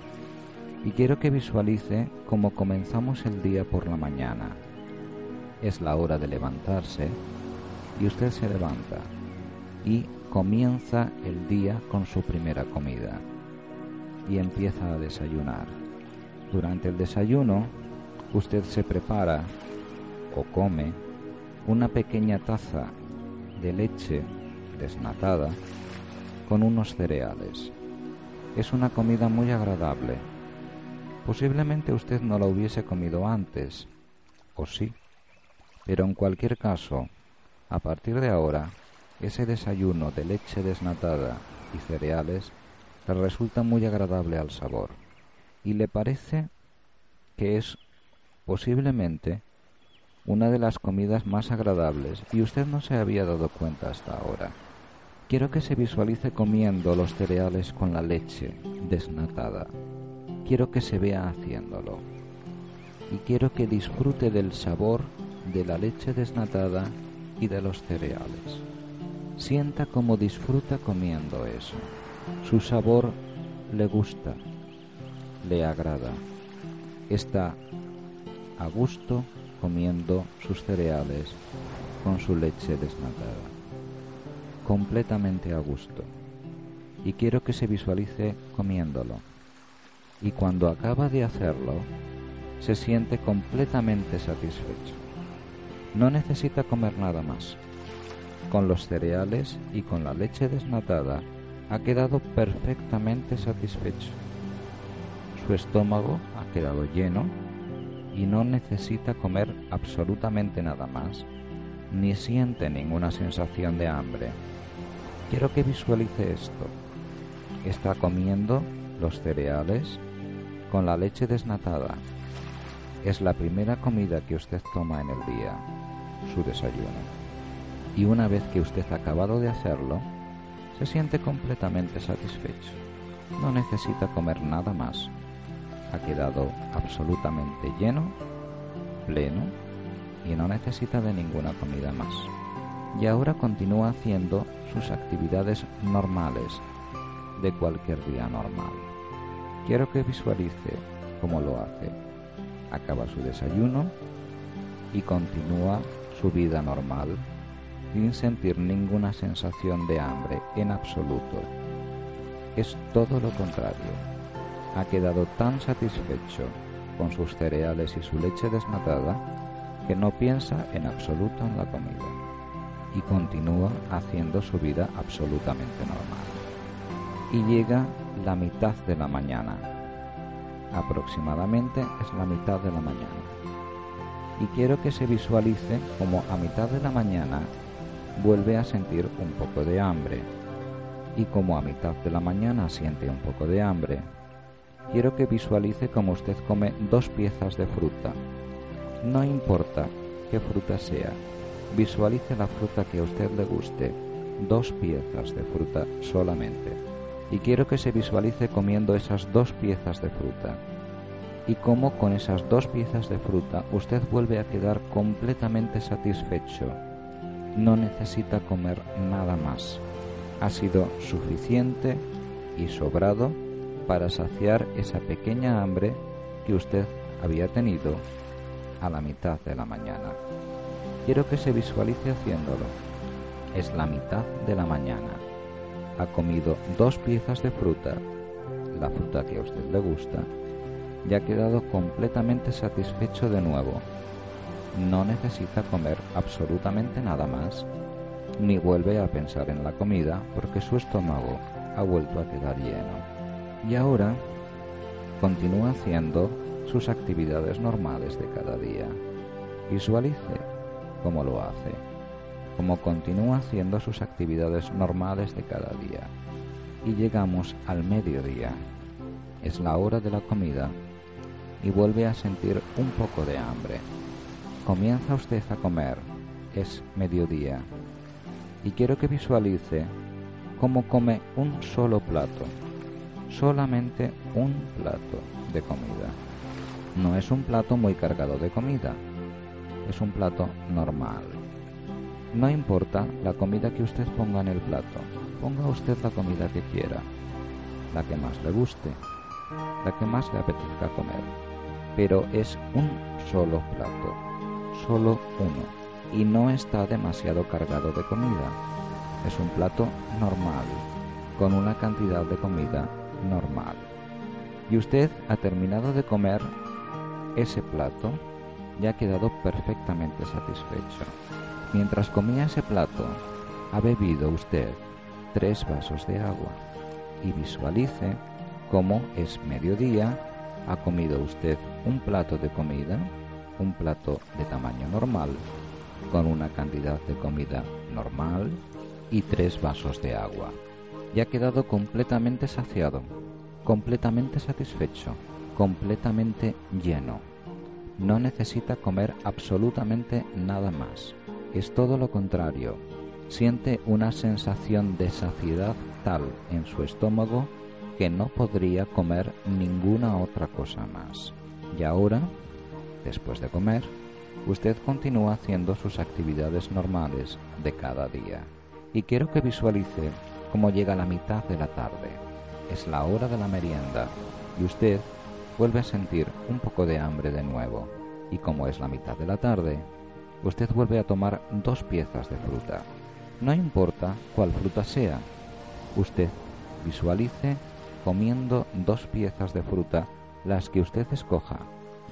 Y quiero que visualice cómo comenzamos el día por la mañana. Es la hora de levantarse y usted se levanta y comienza el día con su primera comida y empieza a desayunar. Durante el desayuno, usted se prepara o come una pequeña taza de leche desnatada con unos cereales. Es una comida muy agradable. Posiblemente usted no la hubiese comido antes, o sí, pero en cualquier caso, a partir de ahora, ese desayuno de leche desnatada y cereales le resulta muy agradable al sabor y le parece que es posiblemente una de las comidas más agradables y usted no se había dado cuenta hasta ahora. Quiero que se visualice comiendo los cereales con la leche desnatada. Quiero que se vea haciéndolo. Y quiero que disfrute del sabor de la leche desnatada y de los cereales. Sienta cómo disfruta comiendo eso. Su sabor le gusta, le agrada. Está a gusto comiendo sus cereales con su leche desnatada completamente a gusto y quiero que se visualice comiéndolo. Y cuando acaba de hacerlo, se siente completamente satisfecho. No necesita comer nada más. Con los cereales y con la leche desnatada ha quedado perfectamente satisfecho. Su estómago ha quedado lleno y no necesita comer absolutamente nada más, ni siente ninguna sensación de hambre. Quiero que visualice esto. Está comiendo los cereales con la leche desnatada. Es la primera comida que usted toma en el día, su desayuno. Y una vez que usted ha acabado de hacerlo, se siente completamente satisfecho. No necesita comer nada más. Ha quedado absolutamente lleno, pleno y no necesita de ninguna comida más. Y ahora continúa haciendo sus actividades normales de cualquier día normal. Quiero que visualice cómo lo hace. Acaba su desayuno y continúa su vida normal sin sentir ninguna sensación de hambre en absoluto. Es todo lo contrario. Ha quedado tan satisfecho con sus cereales y su leche desnatada que no piensa en absoluto en la comida y continúa haciendo su vida absolutamente normal. Y llega la mitad de la mañana. Aproximadamente es la mitad de la mañana. Y quiero que se visualice como a mitad de la mañana vuelve a sentir un poco de hambre. Y como a mitad de la mañana siente un poco de hambre, quiero que visualice como usted come dos piezas de fruta. No importa qué fruta sea, visualice la fruta que a usted le guste, dos piezas de fruta solamente. Y quiero que se visualice comiendo esas dos piezas de fruta. Y cómo con esas dos piezas de fruta usted vuelve a quedar completamente satisfecho no necesita comer nada más. Ha sido suficiente y sobrado para saciar esa pequeña hambre que usted había tenido a la mitad de la mañana. Quiero que se visualice haciéndolo. Es la mitad de la mañana. Ha comido dos piezas de fruta, la fruta que a usted le gusta, y ha quedado completamente satisfecho de nuevo no necesita comer absolutamente nada más, ni vuelve a pensar en la comida porque su estómago ha vuelto a quedar lleno. Y ahora continúa haciendo sus actividades normales de cada día. Visualice cómo lo hace, cómo continúa haciendo sus actividades normales de cada día. Y llegamos al mediodía. Es la hora de la comida y vuelve a sentir un poco de hambre Comienza usted a comer, es mediodía, y quiero que visualice cómo come un solo plato, solamente un plato de comida. No es un plato muy cargado de comida, es un plato normal. No importa la comida que usted ponga en el plato, ponga usted la comida que quiera, la que más le guste, la que más le apetezca comer, pero es un solo plato. Solo uno. Y no está demasiado cargado de comida. Es un plato normal, con una cantidad de comida normal. Y usted ha terminado de comer ese plato y ha quedado perfectamente satisfecho. Mientras comía ese plato, ha bebido usted tres vasos de agua y visualice cómo es mediodía, ha comido usted un plato de comida un plato de tamaño normal con una cantidad de comida normal y tres vasos de agua. Y ha quedado completamente saciado, completamente satisfecho, completamente lleno. No necesita comer absolutamente nada más. Es todo lo contrario. Siente una sensación de saciedad tal en su estómago que no podría comer ninguna otra cosa más. Y ahora Después de comer, usted continúa haciendo sus actividades normales de cada día. Y quiero que visualice cómo llega la mitad de la tarde. Es la hora de la merienda y usted vuelve a sentir un poco de hambre de nuevo. Y como es la mitad de la tarde, usted vuelve a tomar dos piezas de fruta. No importa cuál fruta sea, usted visualice comiendo dos piezas de fruta las que usted escoja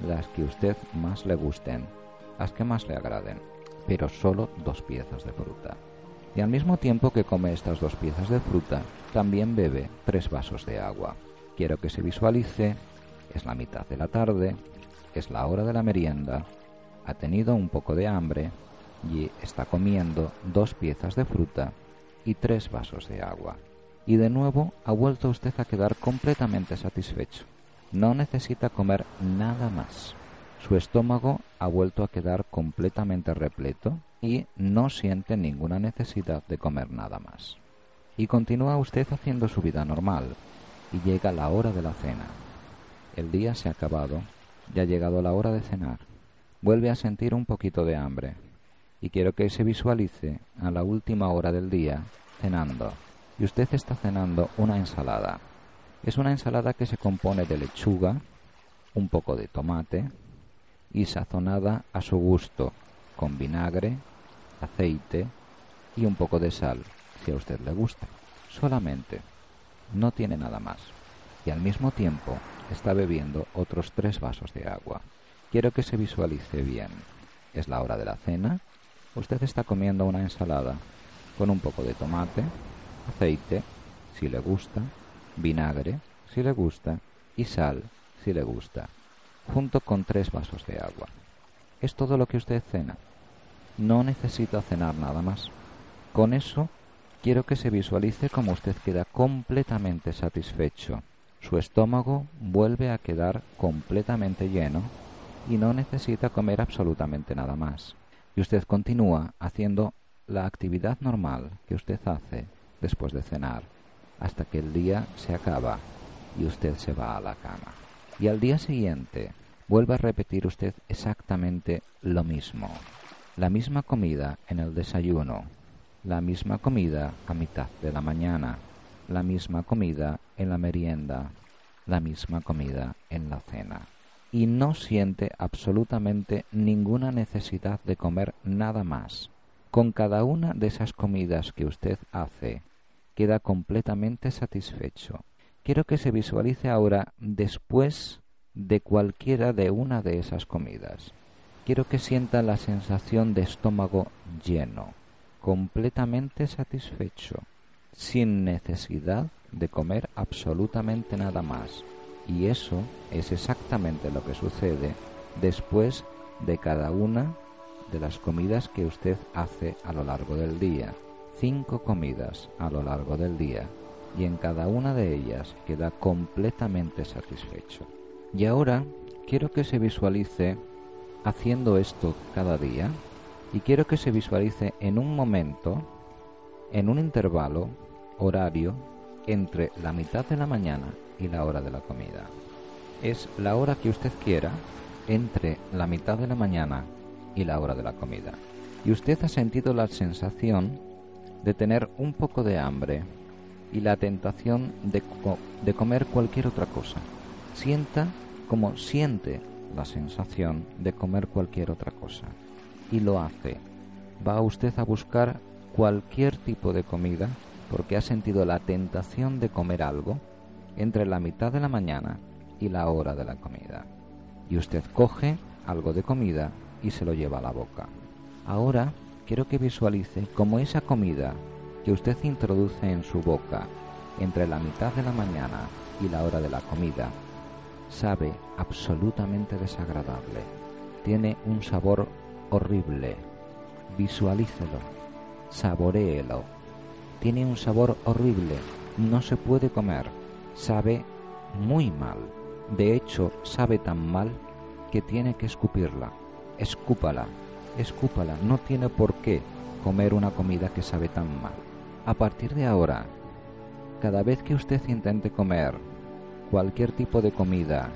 las que usted más le gusten, las que más le agraden, pero solo dos piezas de fruta. Y al mismo tiempo que come estas dos piezas de fruta, también bebe tres vasos de agua. Quiero que se visualice Es la mitad de la tarde, es la hora de la merienda, ha tenido un poco de hambre y está comiendo dos piezas de fruta y tres vasos de agua. Y de nuevo ha vuelto usted a quedar completamente satisfecho. No necesita comer nada más. Su estómago ha vuelto a quedar completamente repleto y no siente ninguna necesidad de comer nada más. Y continúa usted haciendo su vida normal y llega la hora de la cena. El día se ha acabado, ya ha llegado la hora de cenar. Vuelve a sentir un poquito de hambre y quiero que se visualice a la última hora del día cenando. Y usted está cenando una ensalada. Es una ensalada que se compone de lechuga, un poco de tomate y sazonada a su gusto con vinagre, aceite y un poco de sal, si a usted le gusta. Solamente. No tiene nada más. Y al mismo tiempo está bebiendo otros tres vasos de agua. Quiero que se visualice bien. Es la hora de la cena Usted está comiendo una ensalada con un poco de tomate, aceite, si le gusta, vinagre, si le gusta, y sal, si le gusta, junto con tres vasos de agua. Es todo lo que usted cena. No necesita cenar nada más. Con eso quiero que se visualice como usted queda completamente satisfecho. Su estómago vuelve a quedar completamente lleno y no necesita comer absolutamente nada más y usted continúa haciendo la actividad normal que usted hace después de cenar hasta que el día se acaba y usted se va a la cama. Y al día siguiente vuelve a repetir usted exactamente lo mismo. La misma comida en el desayuno, la misma comida a mitad de la mañana, la misma comida en la merienda, la misma comida en la cena y no siente absolutamente ninguna necesidad de comer nada más. Con cada una de esas comidas que usted hace, queda completamente satisfecho. Quiero que se visualice ahora después de cualquiera de una de esas comidas. Quiero que sienta la sensación de estómago lleno, completamente satisfecho, sin necesidad de comer absolutamente nada más y eso es exactamente lo que sucede después de cada una de las comidas que usted hace a lo largo del día. Cinco comidas a lo largo del día y en cada una de ellas queda completamente satisfecho. Y ahora quiero que se visualice haciendo esto cada día y quiero que se visualice en un momento, en un intervalo horario entre la mitad de la mañana y la hora de la comida. Es la hora que usted quiera entre la mitad de la mañana y la hora de la comida. Y usted ha sentido la sensación de tener un poco de hambre y la tentación de, de comer cualquier otra cosa. Sienta como siente la sensación de comer cualquier otra cosa. Y lo hace. Va usted a buscar cualquier tipo de comida porque ha sentido la tentación de comer algo entre la mitad de la mañana y la hora de la comida. Y usted coge algo de comida y se lo lleva a la boca. Ahora quiero que visualice cómo esa comida que usted introduce en su boca entre la mitad de la mañana y la hora de la comida sabe absolutamente desagradable. Tiene un sabor horrible. Visualícelo. Saboreelo. Tiene un sabor horrible. No se puede comer sabe muy mal. De hecho, sabe tan mal que tiene que escupirla. Escúpala, escúpala. No tiene por qué comer una comida que sabe tan mal. A partir de ahora, cada vez que usted intente comer cualquier tipo de comida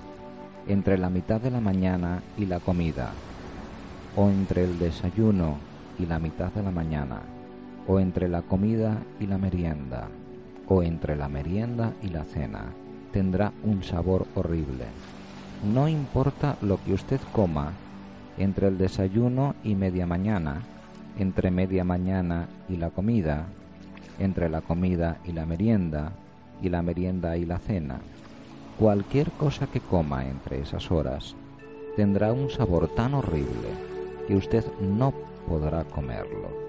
entre la mitad de la mañana y la comida, o entre el desayuno y la mitad de la mañana, o entre la comida y la merienda, o entre la merienda y la cena, tendrá un sabor horrible. No importa lo que usted coma entre el desayuno y media mañana, entre media mañana y la comida, entre la comida y la merienda, y la merienda y la cena. Cualquier cosa que coma entre esas horas tendrá un sabor tan horrible que usted no podrá comerlo.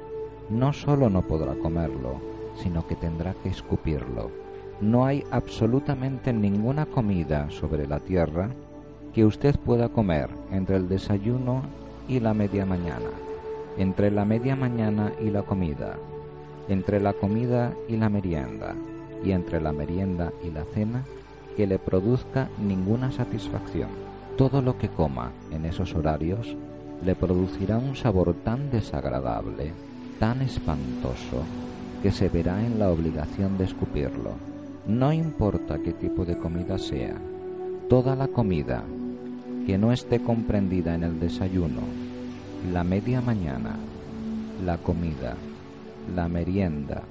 No solo no podrá comerlo, sino que tendrá que escupirlo. no hay absolutamente ninguna comida sobre la tierra que usted pueda comer entre el desayuno y la media mañana, entre la media mañana y la comida, entre la comida y la merienda, y entre la merienda y la cena, que le produzca ninguna satisfacción. Todo lo que coma en esos horarios le producirá un sabor tan desagradable, tan espantoso, que se verá en la obligación de escupirlo. No importa qué tipo de comida sea, toda la comida que no esté comprendida en el desayuno, la media mañana, la comida, la merienda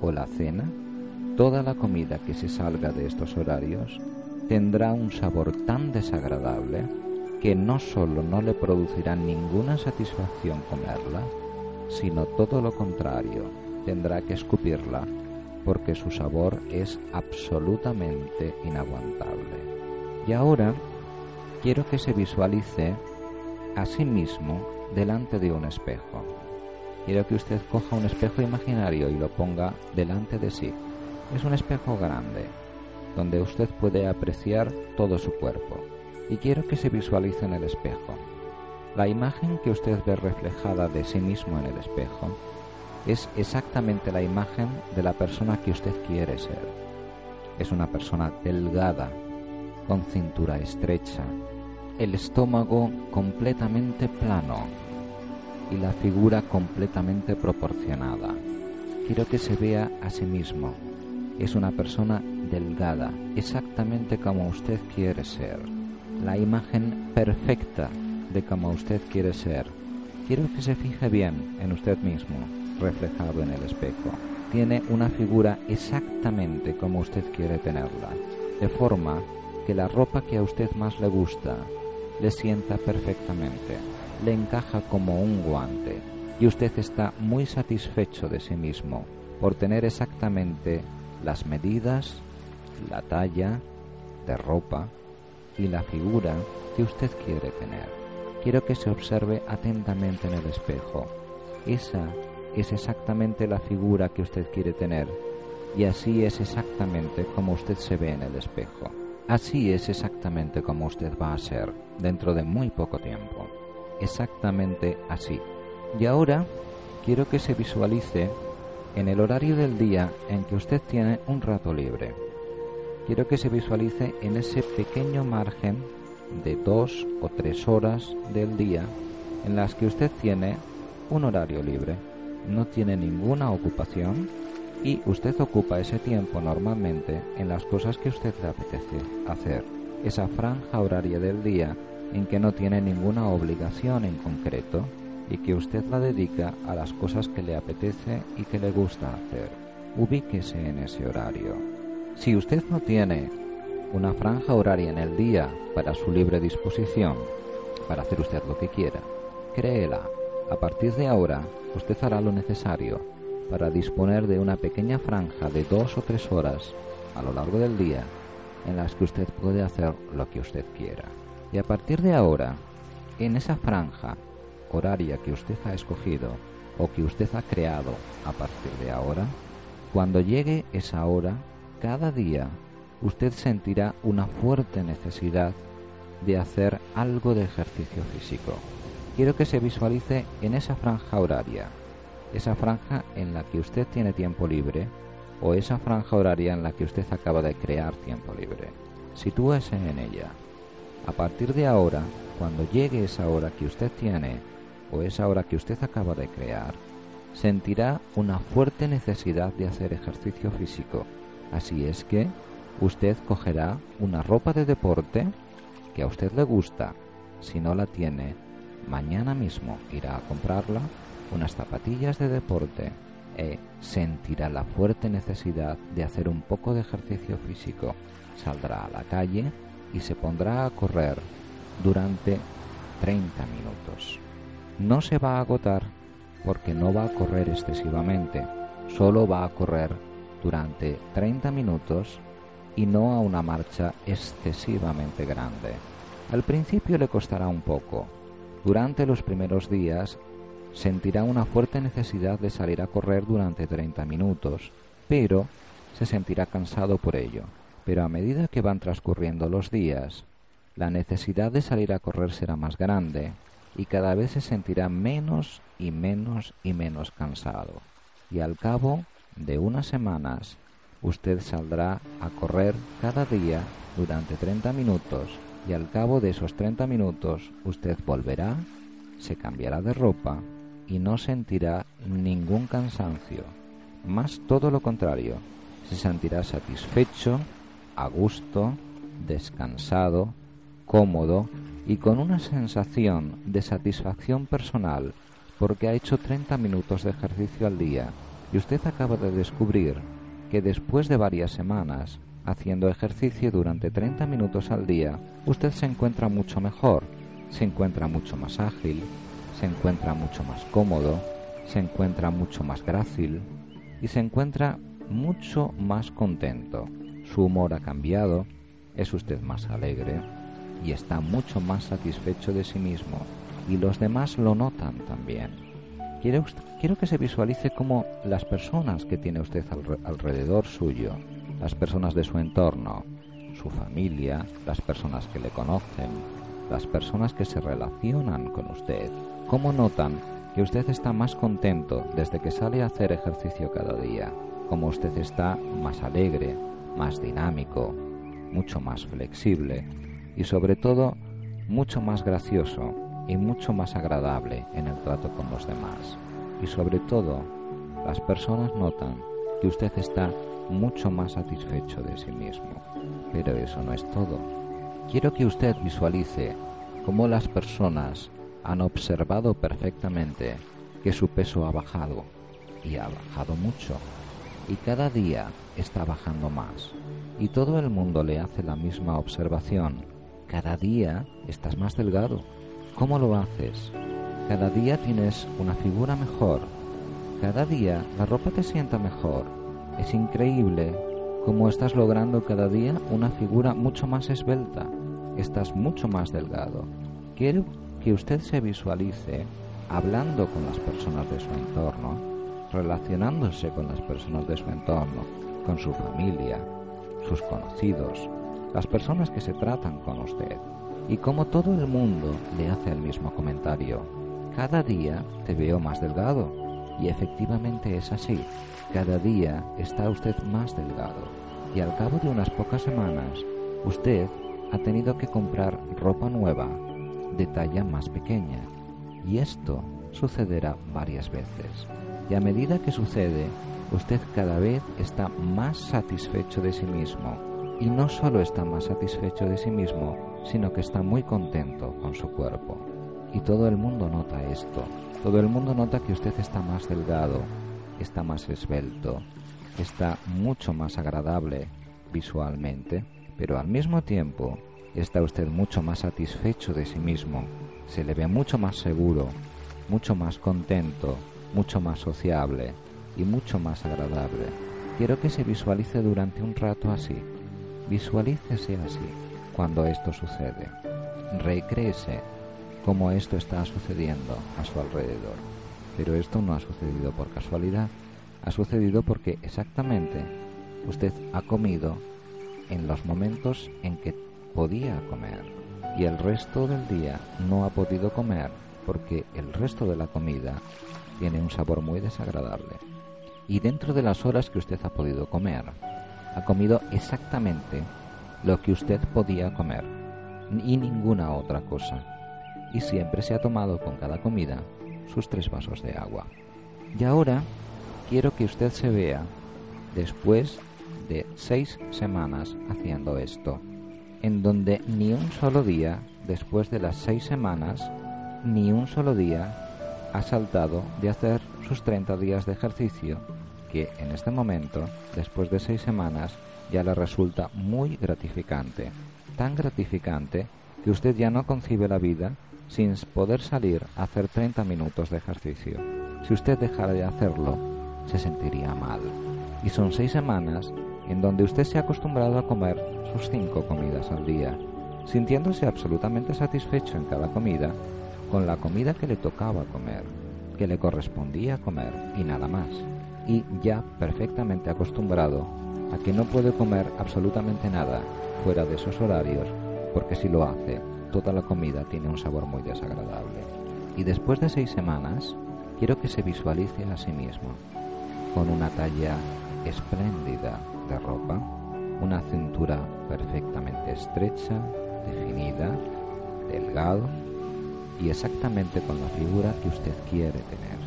o la cena, toda la comida que se salga de estos horarios tendrá un sabor tan desagradable que no solo no le producirá ninguna satisfacción comerla, sino todo lo contrario, tendrá que escupirla porque su sabor es absolutamente inaguantable. Y ahora quiero que se visualice a sí mismo delante de un espejo. Quiero que usted coja un espejo imaginario y lo ponga delante de sí. Es un espejo grande, donde usted puede apreciar todo su cuerpo. Y quiero que se visualice en el espejo. La imagen que usted ve reflejada de sí mismo en el espejo es exactamente la imagen de la persona que usted quiere ser. Es una persona delgada, con cintura estrecha, el estómago completamente plano y la figura completamente proporcionada. Quiero que se vea a sí mismo. Es una persona delgada, exactamente como usted quiere ser. La imagen perfecta de como usted quiere ser. Quiero que se fije bien en usted mismo, reflejado en el espejo. Tiene una figura exactamente como usted quiere tenerla, de forma que la ropa que a usted más le gusta le sienta perfectamente, le encaja como un guante y usted está muy satisfecho de sí mismo por tener exactamente las medidas, la talla de ropa y la figura que usted quiere tener. Quiero que se observe atentamente en el espejo. Esa es exactamente la figura que usted quiere tener y así es exactamente como usted se ve en el espejo. Así es exactamente como usted va a ser dentro de muy poco tiempo. Exactamente así. Y ahora quiero que se visualice en el horario del día en que usted tiene un rato libre. Quiero que se visualice en ese pequeño margen de dos o tres horas del día en las que usted tiene un horario libre no tiene ninguna ocupación y usted ocupa ese tiempo normalmente en las cosas que usted le apetece hacer. Esa franja horaria del día en que no tiene ninguna obligación en concreto y que usted la dedica a las cosas que le apetece y que le gusta hacer. Ubíquese en ese horario. Si usted no tiene una franja horaria en el día para su libre disposición, para hacer usted lo que quiera, créela. A partir de ahora, usted hará lo necesario para disponer de una pequeña franja de dos o tres horas a lo largo del día en las que usted puede hacer lo que usted quiera. Y a partir de ahora, en esa franja horaria que usted ha escogido o que usted ha creado a partir de ahora, cuando llegue esa hora, cada día usted sentirá una fuerte necesidad de hacer algo de ejercicio físico quiero que se visualice en esa franja horaria, esa franja en la que usted tiene tiempo libre o esa franja horaria en la que usted acaba de crear tiempo libre. Sitúese en ella. A partir de ahora, cuando llegue esa hora que usted tiene o esa hora que usted acaba de crear, sentirá una fuerte necesidad de hacer ejercicio físico. Así es que usted cogerá una ropa de deporte que a usted le gusta. Si no la tiene, mañana mismo irá a comprarla, unas zapatillas de deporte e sentirá la fuerte necesidad de hacer un poco de ejercicio físico. Saldrá a la calle y se pondrá a correr durante 30 minutos. No se va a agotar porque no va a correr excesivamente, solo va a correr durante 30 minutos y no a una marcha excesivamente grande. Al principio le costará un poco, durante los primeros días sentirá una fuerte necesidad de salir a correr durante 30 minutos, pero se sentirá cansado por ello, pero a medida que van transcurriendo los días, la necesidad de salir a correr será más grande y cada vez se sentirá menos y menos y menos cansado. Y al cabo de unas semanas, usted saldrá a correr cada día durante 30 minutos y al cabo de esos 30 minutos usted volverá, se cambiará de ropa y no sentirá ningún cansancio. Más todo lo contrario, se sentirá satisfecho, a gusto, descansado, cómodo y con una sensación de satisfacción personal porque ha hecho 30 minutos de ejercicio al día y usted acaba de descubrir que después de varias semanas haciendo ejercicio durante 30 minutos al día, usted se encuentra mucho mejor, se encuentra mucho más ágil, se encuentra mucho más cómodo, se encuentra mucho más grácil y se encuentra mucho más contento. Su humor ha cambiado, es usted más alegre y está mucho más satisfecho de sí mismo y los demás lo notan también. Quiero, que se visualice como las personas que tiene usted alrededor suyo, las personas de su entorno, su familia, las personas que le conocen, las personas que se relacionan con usted, cómo notan que usted está más contento desde que sale a hacer ejercicio cada día, como usted está más alegre, más dinámico, mucho más flexible y sobre todo mucho más gracioso y mucho más agradable en el trato con los demás. Y sobre todo, las personas notan que usted está mucho más satisfecho de sí mismo. Pero eso no es todo. Quiero que usted visualice cómo las personas han observado perfectamente que su peso ha bajado y ha bajado mucho y cada día está bajando más. Y todo el mundo le hace la misma observación. Cada día estás más delgado. ¿Cómo lo haces? Cada día tienes una figura mejor. Cada día la ropa te sienta mejor. Es increíble cómo estás logrando cada día una figura mucho más esbelta. Estás mucho más delgado. Quiero que usted se visualice hablando con las personas de su entorno relacionándose con las personas de su entorno, con su familia, sus conocidos, las personas que se tratan con usted, y como todo el mundo le hace el mismo comentario. Cada día te veo más delgado, y efectivamente es así. Cada día está usted más delgado, y al cabo de unas pocas semanas, usted ha tenido que comprar ropa nueva de talla más pequeña, y esto sucederá varias veces. Y a medida que sucede, usted cada vez está más satisfecho de sí mismo. Y no solo está más satisfecho de sí mismo, sino que está muy contento con su cuerpo. Y todo el mundo nota esto. Todo el mundo nota que usted está más delgado, está más esbelto, está mucho más agradable visualmente, pero al mismo tiempo está usted mucho más satisfecho de sí mismo, se le ve mucho más seguro, mucho más contento, mucho más sociable y mucho más agradable. Quiero que se visualice durante un rato así. Visualícese así cuando esto sucede. Recréese cómo esto está sucediendo a su alrededor. Pero esto no ha sucedido por casualidad, ha sucedido porque exactamente usted ha comido en los momentos en que podía comer y el resto del día no ha podido comer porque el resto de la comida tiene un sabor muy desagradable. Y dentro de las horas que usted ha podido comer, ha comido exactamente lo que usted podía comer y ninguna otra cosa. Y siempre se ha tomado con cada comida sus tres vasos de agua. Y ahora quiero que usted se vea después de seis semanas haciendo esto, en donde ni un solo día, después de las seis semanas, ni un solo día ha saltado de hacer sus 30 días de ejercicio, que en este momento, después de seis semanas, ya le resulta muy gratificante. Tan gratificante que usted ya no concibe la vida sin poder salir a hacer 30 minutos de ejercicio. Si usted dejara de hacerlo, se sentiría mal. Y son seis semanas en donde usted se ha acostumbrado a comer sus cinco comidas al día, sintiéndose absolutamente satisfecho en cada comida con la comida que le tocaba comer, que le correspondía comer y nada más, y ya perfectamente acostumbrado a que no puede comer absolutamente nada fuera de esos horarios, porque si lo hace, toda la comida tiene un sabor muy desagradable. Y después de seis semanas, quiero que se visualice a sí mismo, con una talla espléndida de ropa, una cintura perfectamente estrecha, definida, delgado y exactamente con la figura que usted quiere tener.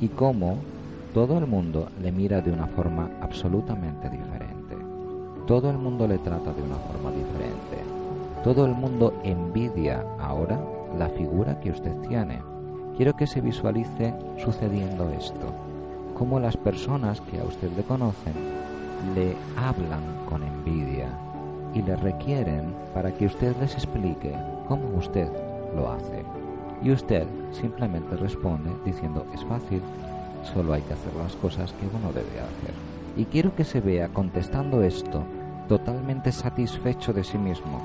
Y cómo todo el mundo le mira de una forma absolutamente diferente. Todo el mundo le trata de una forma diferente. Todo el mundo envidia ahora la figura que usted tiene. Quiero que se visualice sucediendo esto. Cómo las personas que a usted le conocen le hablan con envidia y le requieren para que usted les explique cómo usted lo hace. Y usted simplemente responde diciendo es fácil, Solo hay que hacer las cosas que uno debe hacer. Y quiero que se vea contestando esto totalmente satisfecho de sí mismo,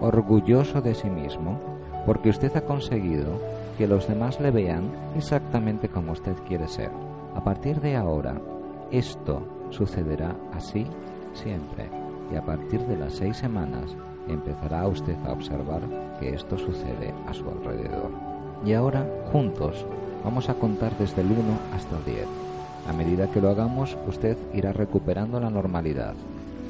orgulloso de sí mismo, porque usted ha conseguido que los demás le vean exactamente como usted quiere ser. A partir de ahora, esto sucederá así siempre. Y a partir de las seis semanas empezará usted a observar que esto sucede a su alrededor. Y ahora, juntos, Vamos a contar desde el 1 hasta el 10. A medida que lo hagamos, usted irá recuperando la normalidad,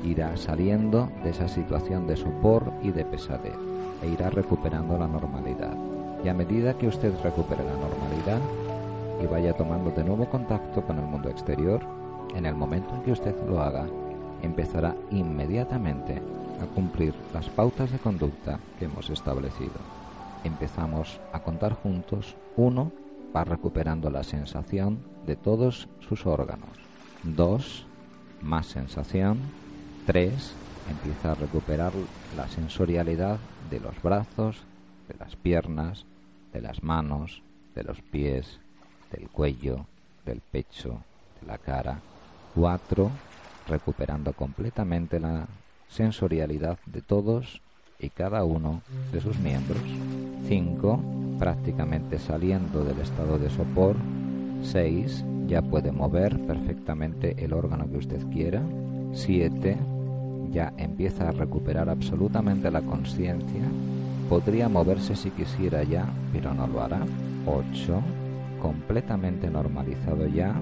irá saliendo de esa situación de sopor y de pesadez, e irá recuperando la normalidad. Y a medida que usted recupere la normalidad y vaya tomando de nuevo contacto con el mundo exterior, en el momento en que usted lo haga, empezará inmediatamente a cumplir las pautas de conducta que hemos establecido. Empezamos a contar juntos uno va recuperando la sensación de todos sus órganos. 2. Más sensación. 3. Empieza a recuperar la sensorialidad de los brazos, de las piernas, de las manos, de los pies, del cuello, del pecho, de la cara. 4. Recuperando completamente la sensorialidad de todos y cada uno de sus miembros. 5. Prácticamente saliendo del estado de sopor. 6. Ya puede mover perfectamente el órgano que usted quiera. 7. Ya empieza a recuperar absolutamente la conciencia. Podría moverse si quisiera ya, pero no lo hará. 8. Completamente normalizado ya.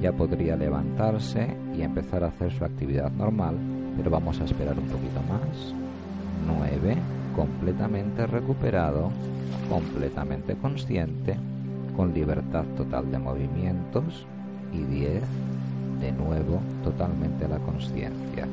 Ya podría levantarse y empezar a hacer su actividad normal, pero vamos a esperar un poquito más. 9. Completamente recuperado, completamente consciente, con libertad total de movimientos. Y 10. De nuevo, totalmente la conciencia.